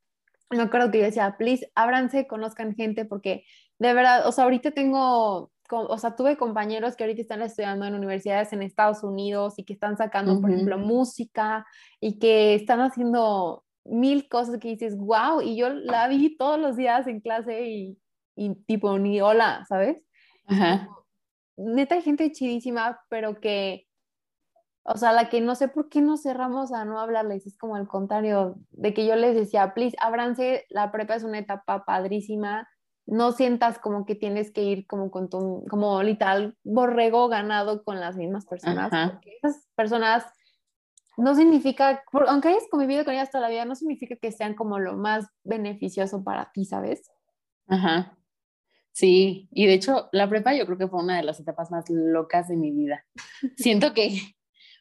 Me acuerdo que yo decía, please, ábranse, conozcan gente, porque de verdad, o sea, ahorita tengo, o sea, tuve compañeros que ahorita están estudiando en universidades en Estados Unidos y que están sacando, por ejemplo, música y que están haciendo mil cosas que dices, wow, y yo la vi todos los días en clase y, y tipo, ni hola, ¿sabes? Ajá. Neta hay gente chidísima, pero que, o sea, la que no sé por qué nos cerramos a no hablarles, es como el contrario, de que yo les decía, please, ábranse, la prepa es una etapa padrísima, no sientas como que tienes que ir como con tu, como literal borrego ganado con las mismas personas, porque esas personas no significa, aunque hayas convivido con ellas toda la vida, no significa que sean como lo más beneficioso para ti, ¿sabes? Ajá. Sí, y de hecho la prepa yo creo que fue una de las etapas más locas de mi vida. Siento que,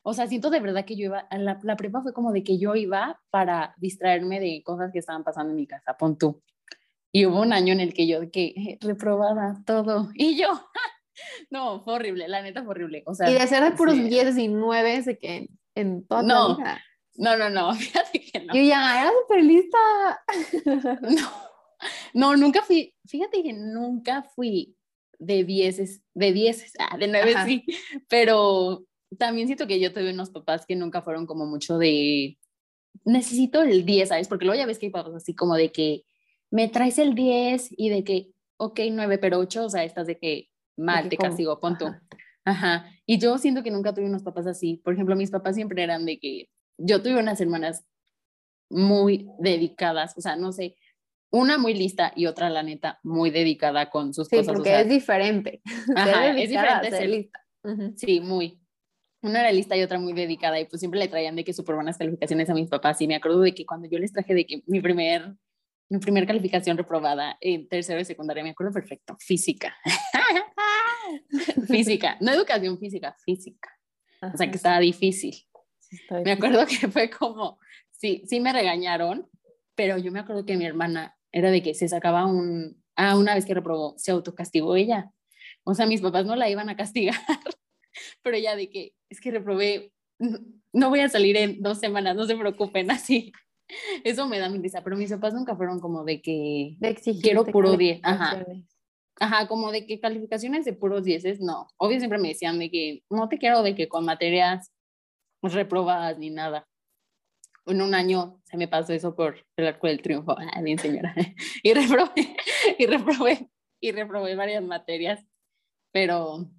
o sea, siento de verdad que yo iba, la, la prepa fue como de que yo iba para distraerme de cosas que estaban pasando en mi casa, pon tú. Y hubo un año en el que yo, que eh, reprobaba todo. Y yo, no, fue horrible, la neta fue horrible. O sea, y de ser de puros 10 y 9, de que en toda no, vida. No, no, no, fíjate que no. Yo ya era súper lista. no, no, nunca fui, fíjate que nunca fui de 10, de 10, ah, de 9 sí, pero también siento que yo tuve unos papás que nunca fueron como mucho de, necesito el 10, ¿sabes? Porque luego ya ves que hay papás así como de que me traes el 10 y de que, ok, 9, pero 8, o sea, estás de que mal, te castigo, punto. Ajá. Y yo siento que nunca tuve unos papás así. Por ejemplo, mis papás siempre eran de que yo tuve unas hermanas muy dedicadas, o sea, no sé, una muy lista y otra, la neta, muy dedicada con sus sí, cosas. Sí, porque es diferente. Ajá, es diferente ser lista. Sí, muy. Una era lista y otra muy dedicada y pues siempre le traían de que súper buenas calificaciones a mis papás y me acuerdo de que cuando yo les traje de que mi primer mi primer calificación reprobada en tercero y secundaria, me acuerdo perfecto, física. física, no educación física, física. O sea que estaba difícil. me acuerdo que fue como, sí, sí me regañaron, pero yo me acuerdo que mi hermana era de que se sacaba un, ah, una vez que reprobó, se autocastigó ella. O sea, mis papás no la iban a castigar, pero ya de que es que reprobé, no voy a salir en dos semanas, no se preocupen, así. Eso me da mi risa, pero mis papás nunca fueron como de que de quiero puro 10. Ajá. Ajá, como de que calificaciones de puros dieces, no. Obvio siempre me decían de que no te quiero de que con materias reprobadas ni nada. En un año se me pasó eso por el arco del triunfo. Ah, bien señora. Y reprobé, y reprobé, y reprobé varias materias. Pero,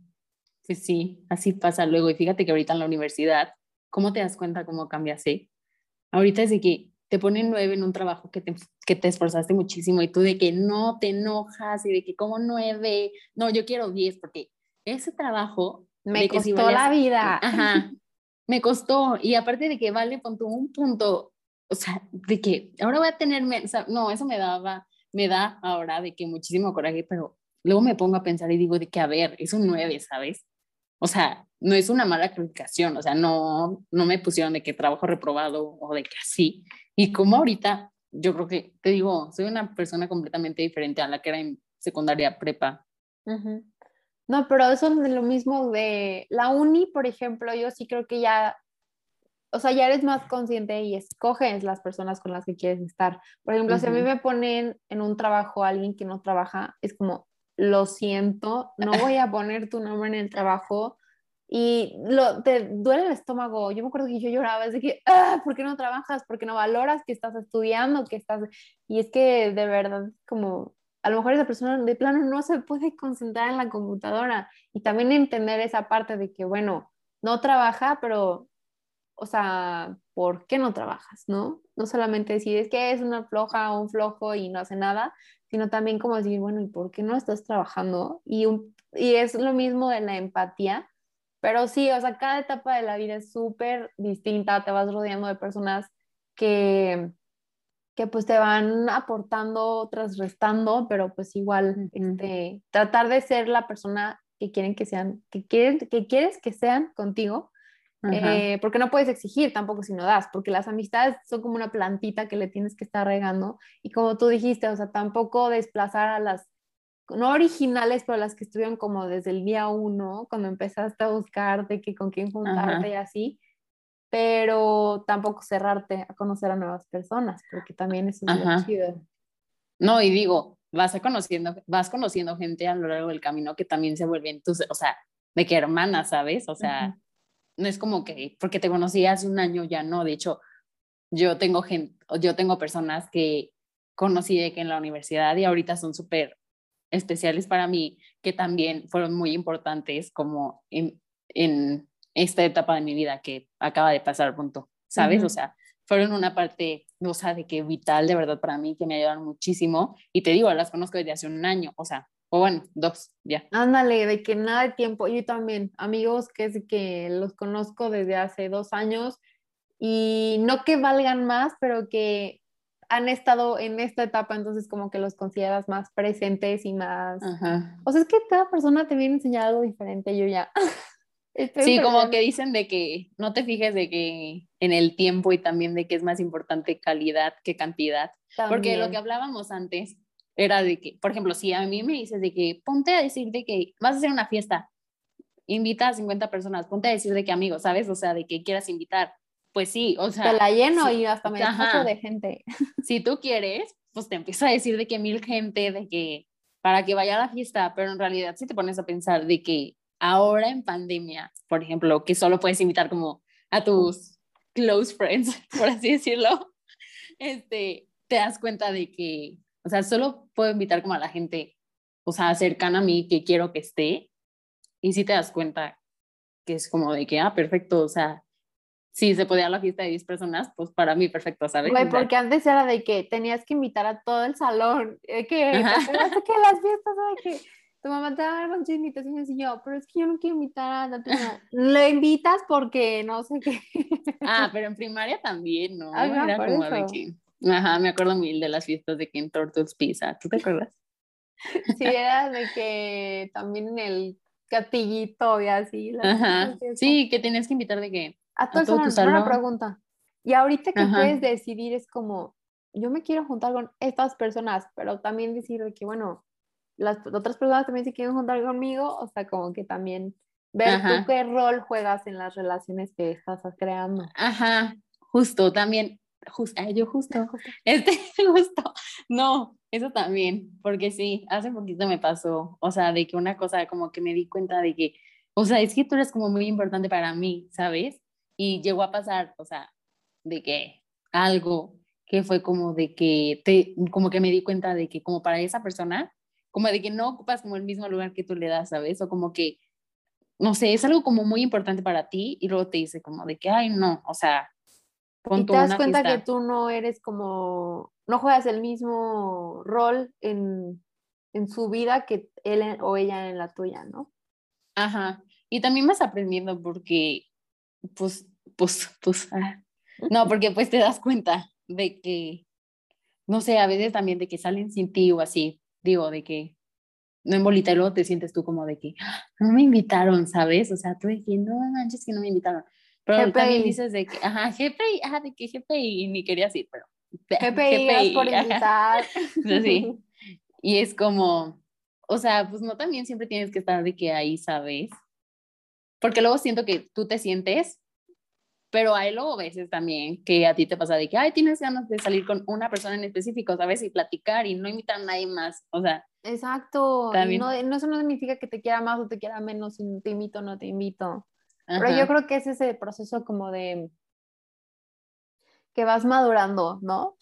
pues sí, así pasa luego. Y fíjate que ahorita en la universidad, ¿cómo te das cuenta cómo cambia así? Ahorita es de que te ponen nueve en un trabajo que te, que te esforzaste muchísimo y tú de que no te enojas y de que como nueve, no, yo quiero diez porque ese trabajo me costó la vida. Ajá, me costó y aparte de que vale punto un punto, o sea, de que ahora voy a tener, no, eso me daba, me da ahora de que muchísimo coraje, pero luego me pongo a pensar y digo de que, a ver, es un 9, ¿sabes? O sea, no es una mala calificación, o sea, no, no me pusieron de que trabajo reprobado o de que así. Y como ahorita, yo creo que, te digo, soy una persona completamente diferente a la que era en secundaria prepa. No, pero eso es lo mismo de la uni, por ejemplo, yo sí creo que ya, o sea, ya eres más consciente y escoges las personas con las que quieres estar. Por ejemplo, si a mí me ponen en un trabajo a alguien que no trabaja, es como, lo siento, no voy a poner tu nombre en el trabajo y lo, te duele el estómago. Yo me acuerdo que yo lloraba, es de que, ah, ¿por qué no trabajas? ¿Por qué no valoras que estás estudiando? Que estás... Y es que de verdad, como a lo mejor esa persona de plano no se puede concentrar en la computadora y también entender esa parte de que, bueno, no trabaja, pero, o sea, ¿por qué no trabajas? ¿No? No solamente decir, es que es una floja o un flojo y no hace nada, sino también como decir, bueno, ¿y por qué no estás trabajando? Y, y es lo mismo de la empatía, pero sí, o sea, cada etapa de la vida es súper distinta, te vas rodeando de personas que, que pues te van aportando, otras restando, pero pues igual, este, tratar de ser la persona que quieren que sean, que, quieren, que quieres que sean contigo, eh, porque no puedes exigir tampoco si no das, porque las amistades son como una plantita que le tienes que estar regando. Y como tú dijiste, o sea, tampoco desplazar a las, no originales, pero las que estuvieron como desde el día uno, cuando empezaste a buscarte, que con quién juntarte y así, pero tampoco cerrarte a conocer a nuevas personas, porque también eso es muy chido. No, y digo, vas a conociendo, vas conociendo gente a lo largo del camino que también se vuelven tus, o sea, de que hermanas, ¿sabes? O sea, no es como que porque te conocí hace un año ya no, de hecho, yo tengo gente, yo tengo personas que conocí de que en la universidad y ahorita son súper especiales para mí, que también fueron muy importantes como en, en, esta etapa de mi vida que acaba de pasar, punto, ¿sabes? O sea, fueron una parte, o sea, de que vital de verdad para mí, que me ayudaron muchísimo. Y te digo, las conozco desde hace un año, o sea, o bueno, dos, ya. Ándale, de que nada de tiempo. Yo también, amigos que es que los conozco desde hace dos años y no que valgan más, pero que han estado en esta etapa, entonces como que los consideras más presentes y más... O sea, es que cada persona te viene a enseñar algo diferente, yo ya. sí, como que dicen de que no te fijes de que en el tiempo y también de que es más importante calidad que cantidad. Porque lo que hablábamos antes, era de que, por ejemplo, si a mí me dices de que ponte a decir de que vas a hacer una fiesta, invita a 50 personas, ponte a decir de que amigos, ¿sabes? O sea, de que quieras invitar. Pues sí, o sea. Te la lleno y hasta me despacho de gente. Si tú quieres, pues te empiezo a decir de que mil gente, de que para que vaya a la fiesta, pero en realidad si te pones a pensar de que ahora en pandemia, por ejemplo, que solo puedes invitar como a tus close friends, por así decirlo, este, te das cuenta de que o sea, solo puedo invitar como a la gente, o sea, cercana a mí que quiero que esté. Y si te das cuenta que es como de que, ah, perfecto, o sea, si se podía la fiesta de 10 personas, pues para mí perfecto, ¿sabes? Güey, porque antes era de que tenías que invitar a todo el salón, que, que las fiestas, de que tu mamá te da muchas invitaciones y yo, pero es que yo no quiero invitar a la. Le invitas porque no sé qué. Ah, pero en primaria también, ¿no? era como de que Ajá, me acuerdo mil de las fiestas de Ken Turtles Pizza. ¿Tú te acuerdas? Sí, era de que también en el catillito y así. Ajá. Sí, que tenías que invitar de que. A, todo, Una pregunta. Y ahorita que puedes decidir es como, yo me quiero juntar con estas personas, pero también decir de que, bueno, las otras personas también se quieren juntar conmigo, o sea, como que también ver tú qué rol juegas en las relaciones que estás creando. Ajá, justo, también justo, yo justo, este, justo, no, eso también, porque sí, hace poquito me pasó, o sea, de que una cosa como que me di cuenta de que, o sea, es que tú eres como muy importante para mí, ¿sabes? Y llegó a pasar, o sea, de que algo que fue como de que te, como que me di cuenta de que como para esa persona, como de que no ocupas como el mismo lugar que tú le das, ¿sabes? O como que, no sé, es algo como muy importante para ti y luego te dice como de que, ay, no, o sea, y te das cuenta que tú no eres como, no juegas el mismo rol en, en su vida que él o ella en la tuya, ¿no? Ajá. Y también vas aprendiendo porque, pues, pues, pues, ah, no, porque pues te das cuenta de que, no sé, a veces también de que salen sin ti o así, digo, de que no en bolita y luego te sientes tú como de que ah, no me invitaron, ¿sabes? O sea, tú de que no manches que no me invitaron. Pero también dices de que, ajá, GPI, ajá, de que GPI, y ni querías ir, pero. GPI, GPI por invitar. sí. Y es como, o sea, pues no también siempre tienes que estar de que ahí, ¿sabes? Porque luego siento que tú te sientes, pero hay luego veces también que a ti te pasa de que, ay, tienes ganas de salir con una persona en específico, ¿sabes? Y platicar y no invitar a nadie más, o sea. Exacto, no, eso no significa que te quiera más o te quiera menos, si te invito o no te invito. Pero yo creo que es ese proceso como de que vas madurando, ¿no?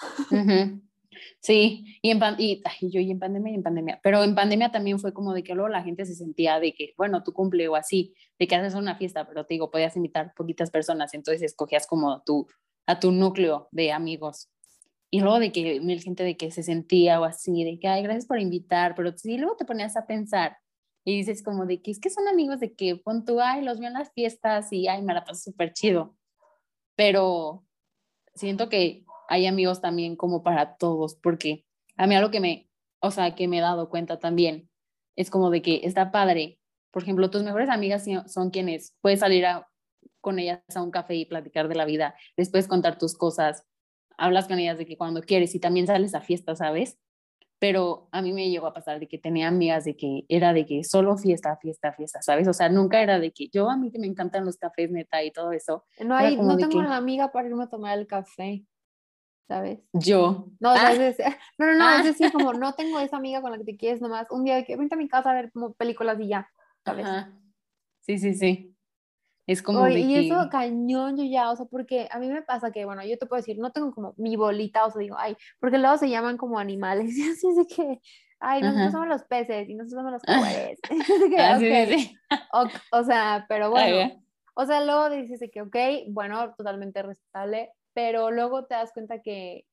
Sí, y, en y, yo y en pandemia y en pandemia, pero en pandemia también fue como de que luego la gente se sentía de que, bueno, tú cumple o así, de que haces una fiesta, pero te digo, podías invitar poquitas personas, entonces escogías como tu, a tu núcleo de amigos. Y luego de que mil gente de que se sentía o así, de que, ay, gracias por invitar, pero sí, luego te ponías a pensar y dices como de que es que son amigos de que pon tú, ay, los veo en las fiestas y, ay, me la paso súper chido. Pero siento que hay amigos también como para todos, porque a mí algo que me, o sea, que me he dado cuenta también es como de que está padre. Por ejemplo, tus mejores amigas son quienes puedes salir con ellas a un café y platicar de la vida, después contar tus cosas, hablas con ellas de que cuando quieres y también sales a fiesta, ¿sabes? Pero a mí me llegó a pasar de que tenía amigas de que era de que solo fiesta, fiesta, fiesta, ¿sabes? O sea, nunca era de que yo a mí que me encantan los cafés neta y todo eso. No, hay, no tengo una amiga para irme a tomar el café. ¿sabes? Yo. No, ah. no, no, no, es decir, como no tengo esa amiga con la que te quieres nomás un día de que vente a mi casa a ver como películas y ya, ¿sabes? Sí, sí, sí. Es como. y eso cañón yo ya, o sea, porque a mí me pasa que, bueno, yo te puedo decir, no tengo como mi bolita, o sea, digo, ay, porque luego se llaman como animales, y así es de que, ay, nosotros somos los peces y nosotros somos los jaguares. Ah, sí, O, o, sea, pero bueno. O sea, luego dices de que, ok, bueno, totalmente respetable, pero luego te das cuenta que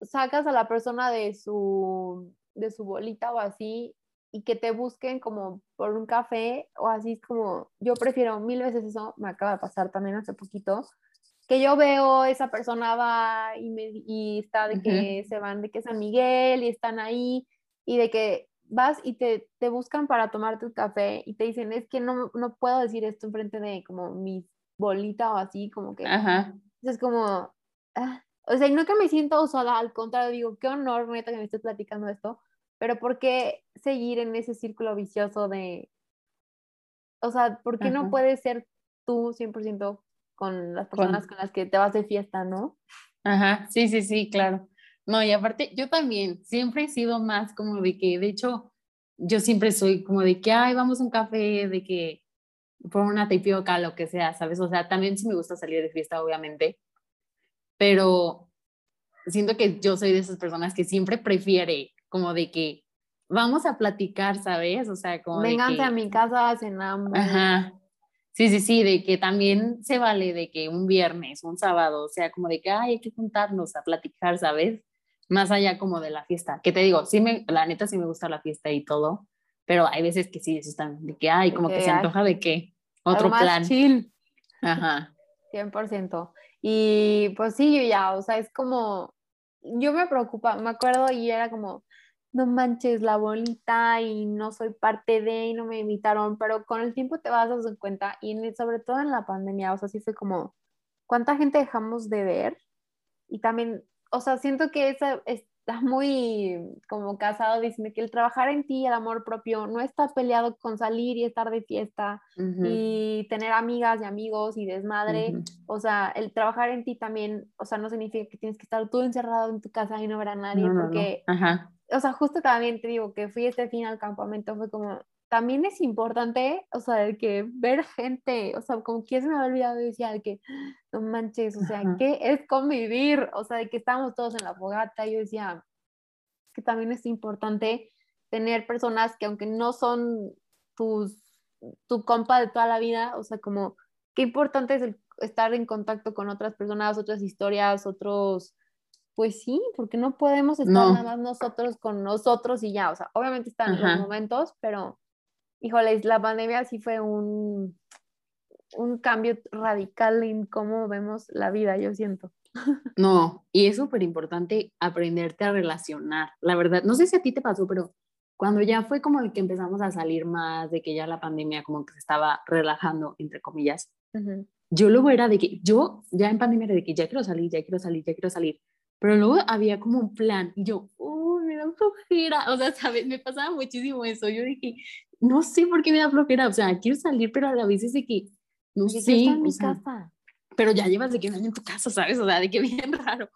sacas a la persona de su, de su bolita o así y que te busquen como por un café o así es como, yo prefiero mil veces eso, me acaba de pasar también hace poquito, que yo veo esa persona va y, me, y está de que se van de que San Miguel y están ahí y de que vas y te, te buscan para tomarte un café y te dicen, es que no, no puedo decir esto enfrente de como mi bolita o así, como que... Ajá. es como, ah, o sea, no que me siento usada, al contrario, digo, qué honor, neta, que me estés platicando esto, pero ¿por qué seguir en ese círculo vicioso de, o sea, ¿por qué no puedes ser tú 100% con las personas con... las que te vas de fiesta, no? Ajá, sí, sí, sí, claro. No, y aparte, yo también siempre he sido más como de que, de hecho, yo siempre soy como de que, ay, vamos a un café, de que por una tapioca, lo que sea, ¿sabes? O sea, también sí me gusta salir de fiesta, obviamente, pero siento que yo soy de esas personas que siempre prefiere como de que vamos a platicar, ¿sabes? O sea, como Vénganse de a mi casa, cenamos. Ajá. Sí, sí, sí, de que también se vale de que un viernes, un sábado, o sea, como de que Ay, hay que juntarnos a platicar, ¿sabes? Más allá como de la fiesta. Que te digo, sí me, la neta sí me gusta la fiesta y todo, pero hay veces que sí, están de que, ay, como que, se antoja de que otro plan. Chill. Ajá. 100%. Y pues sí, yo ya, o sea, es como, yo me preocupa, me acuerdo y era como, no manches la bolita y no soy parte de y no me invitaron, pero con el tiempo te vas a dar cuenta y sobre todo en la pandemia, o sea, sí fue como, ¿cuánta gente dejamos de ver? Y también, o sea, siento que esa, es, está muy como casado diciendo que el trabajar en ti, el amor propio, no está peleado con salir y estar de fiesta y tener amigas y amigos y desmadre. O sea, el trabajar en ti también, o sea, no significa que tienes que estar tú encerrado en tu casa y no ver a nadie, porque, o sea, justo también te digo que fui este fin al campamento, fue como, también es importante, o sea, el que ver gente, o sea, como que se me había olvidado y decía, que no manches, o sea, ¿qué es convivir? O sea, de que estamos todos en la fogata, y yo decía, que también es importante tener personas que aunque no son tus, tu compa de toda la vida, o sea, como, qué importante es estar en contacto con otras personas, otras historias, otros, pues sí, porque no podemos estar nada más nosotros con nosotros y ya, o sea, obviamente están los momentos, pero híjoles, la pandemia sí fue un, un cambio radical en cómo vemos la vida, yo siento. No, y es súper importante aprenderte a relacionar, la verdad. No sé si a ti te pasó, pero cuando ya fue como el que empezamos a salir más, de que ya la pandemia como que se estaba relajando, entre comillas, yo luego era de que, yo ya en pandemia era de que ya quiero salir, ya quiero salir, ya quiero salir, pero luego había como un plan y yo, uy, me da flojera, o sea, ¿sabes? Me pasaba muchísimo eso, yo dije, no sé por qué me da flojera, o sea, quiero salir, pero a la vez es de que, no sé, en mi casa. pero ya llevas de que un año en tu casa, ¿sabes? O sea, de que bien raro.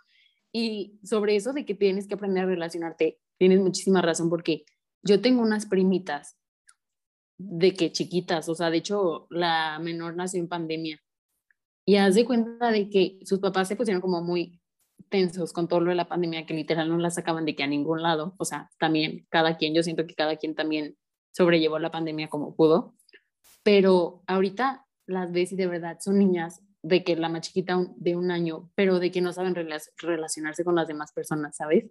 Y sobre eso de que tienes que aprender a relacionarte, tienes muchísima razón porque yo tengo unas primitas de que chiquitas, o sea, de hecho la menor nació en pandemia y haz de cuenta de que sus papás se pusieron como muy tensos con todo lo de la pandemia, que literal no la sacaban de que a ningún lado, o sea, también cada quien, yo siento que cada quien también sobrellevó la pandemia como pudo, pero ahorita las ves y de verdad son niñas de que la más chiquita de un año, pero de que no saben relacionarse con las demás personas, ¿sabes?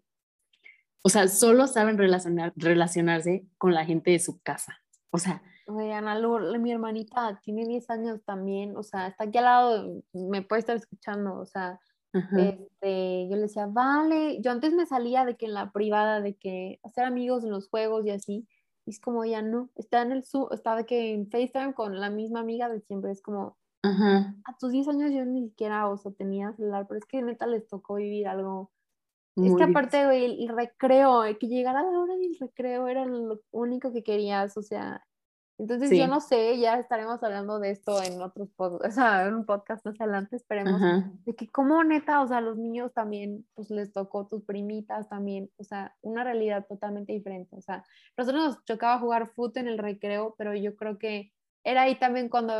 O sea, solo saben relacionar, relacionarse con la gente de su casa. O sea... Oye, Ana, mi hermanita tiene 10 años también, o sea, está aquí al lado, me puede estar escuchando, o sea, este, yo le decía, vale, yo antes me salía de que en la privada, de que hacer amigos en los juegos y así, y es como ya no, está en el su, está de que en FaceTime con la misma amiga de siempre, es como, a tus 10 años yo ni siquiera, o sea, tenía celular, pero es que neta les tocó vivir algo. es que aparte, güey, el, recreo, que llegara la hora del recreo era lo único que querías, o sea, entonces yo no sé, ya estaremos hablando de esto en otros podcasts, o sea, en un podcast más adelante, esperemos, de que como neta, o sea, los niños también, pues les tocó, tus primitas también, o sea, una realidad totalmente diferente, o sea, nosotros nos chocaba jugar fútbol en el recreo, pero yo creo que era ahí también cuando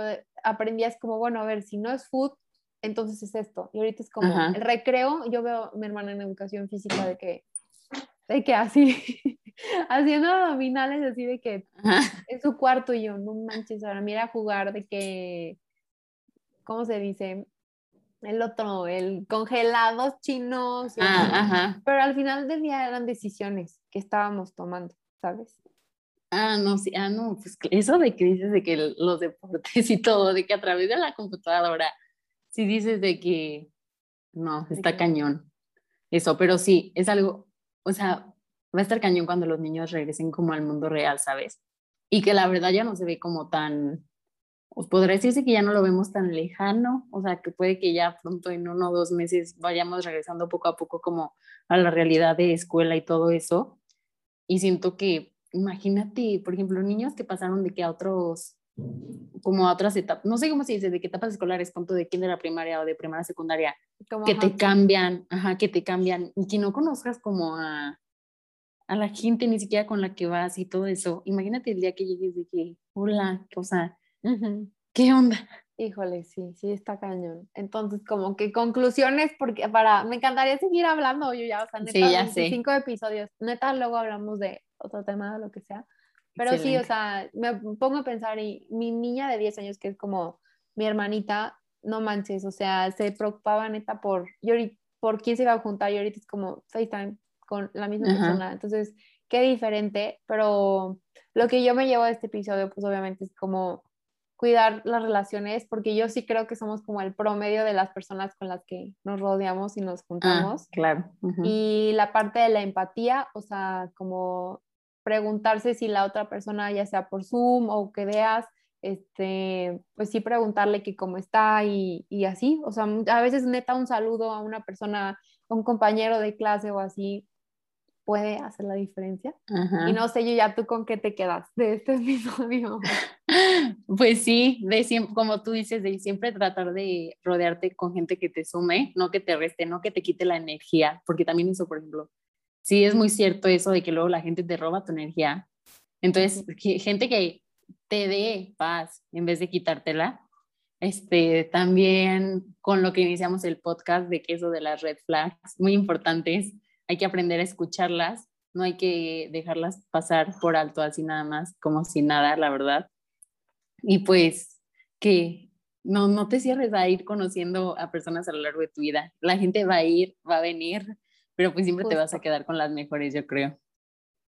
aprendías como, bueno, a ver, si no es food, entonces es esto. Y ahorita es como el recreo, yo veo a mi hermana en educación física de que, de que así, haciendo abdominales así de que en su cuarto y yo, no manches, ahora mira jugar de que, ¿cómo se dice? El otro, el congelados chinos. Ah, Pero al final del día eran decisiones que estábamos tomando, ¿sabes? Ah, no, sí, ah, no, pues eso de que dices de que los deportes y todo, de que a través de la computadora, sí dices de que no, está cañón. Eso, pero sí, es algo, o sea, va a estar cañón cuando los niños regresen como al mundo real, ¿sabes? Y que la verdad ya no se ve como tan, os podría decirse que ya no lo vemos tan lejano, o sea, que puede que ya pronto en uno o dos meses vayamos regresando poco a poco como a la realidad de escuela y todo eso. Y siento que imagínate, por ejemplo, niños que pasaron de que a otros, como a otras etapas, no sé cómo se dice, de qué etapas escolares, punto de quién de la primaria o de primaria secundaria, que te cambian, ajá, que te cambian y que no conozcas como a, a la gente ni siquiera con la que vas y todo eso. Imagínate el día que llegues de que, hola, o sea, ¿qué onda? Híjole, sí, sí está cañón. Entonces, como que conclusiones, porque para, me encantaría seguir hablando, yo ya, o sea, neta, sí, ya cinco episodios, neta, luego hablamos de otro tema, lo que sea. Pero sí, o sea, me pongo a pensar y mi niña de 10 años, que es como mi hermanita, no manches, o sea, se preocupaba neta por, por quién se iba a juntar y ahorita es como FaceTime con la misma persona. Entonces, qué diferente, pero lo que yo me llevo de este episodio, pues obviamente es como cuidar las relaciones, porque yo sí creo que somos como el promedio de las personas con las que nos rodeamos y nos ah, juntamos. claro. Y la parte de la empatía, o sea, como preguntarse si la otra persona, ya sea por Zoom o que veas, este, pues sí preguntarle que cómo está y, y, así, o sea, a veces neta un saludo a una persona, a un compañero de clase o así, puede hacer la diferencia. Y no sé, yo ya tú con qué te quedas de este episodio. Pues sí, de siempre, como tú dices, de siempre tratar de rodearte con gente que te sume, no que te reste, no que te quite la energía, porque también eso, por ejemplo, sí es muy cierto eso de que luego la gente te roba tu energía. Entonces, gente que te dé paz en vez de quitártela. Este, también con lo que iniciamos el podcast de que eso de las red flags, muy importantes, hay que aprender a escucharlas, no hay que dejarlas pasar por alto así nada más, como si nada, la verdad. Y pues que no, no te cierres a ir conociendo a personas a lo largo de tu vida. La gente va a ir, va a venir, pero pues siempre te vas a quedar con las mejores, yo creo.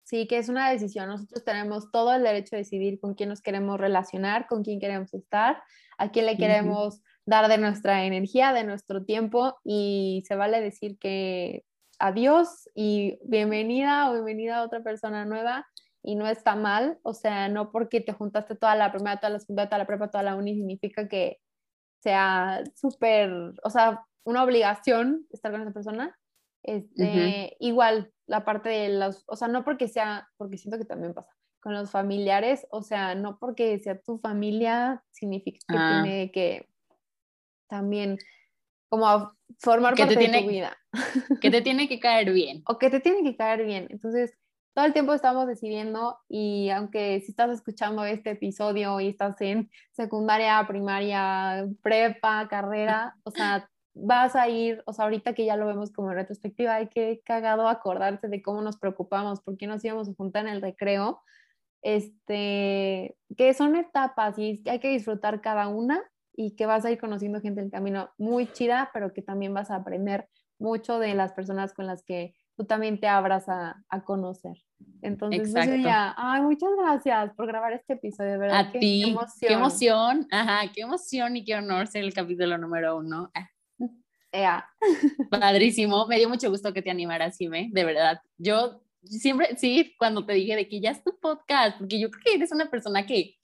Sí, que es una decisión. Nosotros tenemos todo el derecho de decidir con quién nos queremos relacionar, con quién queremos estar, a quién le queremos dar de nuestra energía, de nuestro tiempo y se vale decir que adiós y bienvenida o bienvenida a otra persona nueva y no está mal, o sea, no porque te juntaste toda la primera, toda la segunda, toda la prepa, toda la uni, significa que sea súper, o sea, una obligación estar con esa persona. Este, Igual, la parte de los, o sea, no porque sea, porque siento que también pasa con los familiares, o sea, no porque sea tu familia, significa que ah. tiene que también como formar parte de tu vida. Que te tiene que caer bien. o que te tiene que caer bien. Entonces, todo el tiempo estamos decidiendo y aunque si estás escuchando este episodio y estás en secundaria, primaria, prepa, carrera, o sea, vas a ir, o sea, ahorita que ya lo vemos como en retrospectiva, hay que cagado acordarse de cómo nos preocupamos, por qué nos íbamos a juntar en el recreo, este, que son etapas y hay que disfrutar cada una y que vas a ir conociendo gente en el camino muy chida, pero que también vas a aprender mucho de las personas con las que tú también te abras a, a conocer. Entonces, pues, ya, ay, muchas gracias por grabar este episodio, de verdad. A ti, qué emoción. qué emoción, ajá, qué emoción y qué honor ser el capítulo número uno. Yeah. Padrísimo, me dio mucho gusto que te animaras, Jimé, de verdad. Yo siempre, sí, cuando te dije de que ya es tu podcast, porque yo creo que eres una persona que,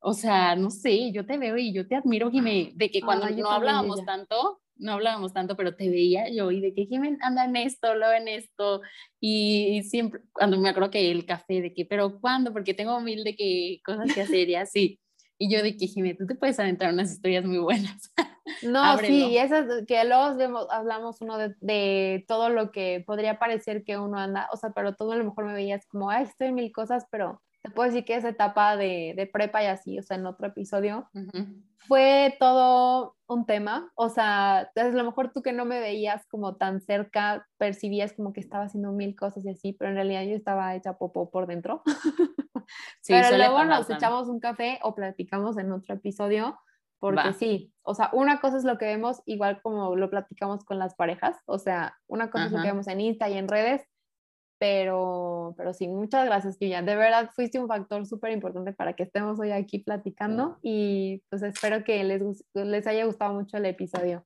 o sea, no sé, yo te veo y yo te admiro, Jimé, de que cuando no hablábamos tanto, no hablábamos tanto, pero te veía yo y de que Jiménez anda en esto, lo en esto, y, siempre, cuando me acuerdo que el café, de que, pero ¿cuándo? Porque tengo mil de que cosas que hacer y así. Y yo de que, Jiménez, tú te puedes aventar unas historias muy buenas. No, sí, esas que luego vemos, hablamos uno de, de, todo lo que podría parecer que uno anda, o sea, pero todo a lo mejor me veías como, ay, estoy en mil cosas, pero te puedo decir que esa etapa de, de prepa y así, o sea, en otro episodio, fue todo un tema, o sea, a lo mejor tú que no me veías como tan cerca, percibías como que estaba haciendo mil cosas y así, pero en realidad yo estaba hecha popó por dentro. Sí, pero luego nos echamos un café o platicamos en otro episodio, porque sí, o sea, una cosa es lo que vemos, igual como lo platicamos con las parejas, o sea, una cosa es lo que vemos en Insta y en redes, pero, pero sí, muchas gracias, Kilian. De verdad, fuiste un factor súper importante para que estemos hoy aquí platicando y pues espero que les, les haya gustado mucho el episodio.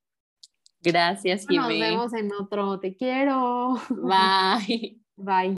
Gracias, Jimé. Nos vemos en otro. Te quiero. Bye. Bye.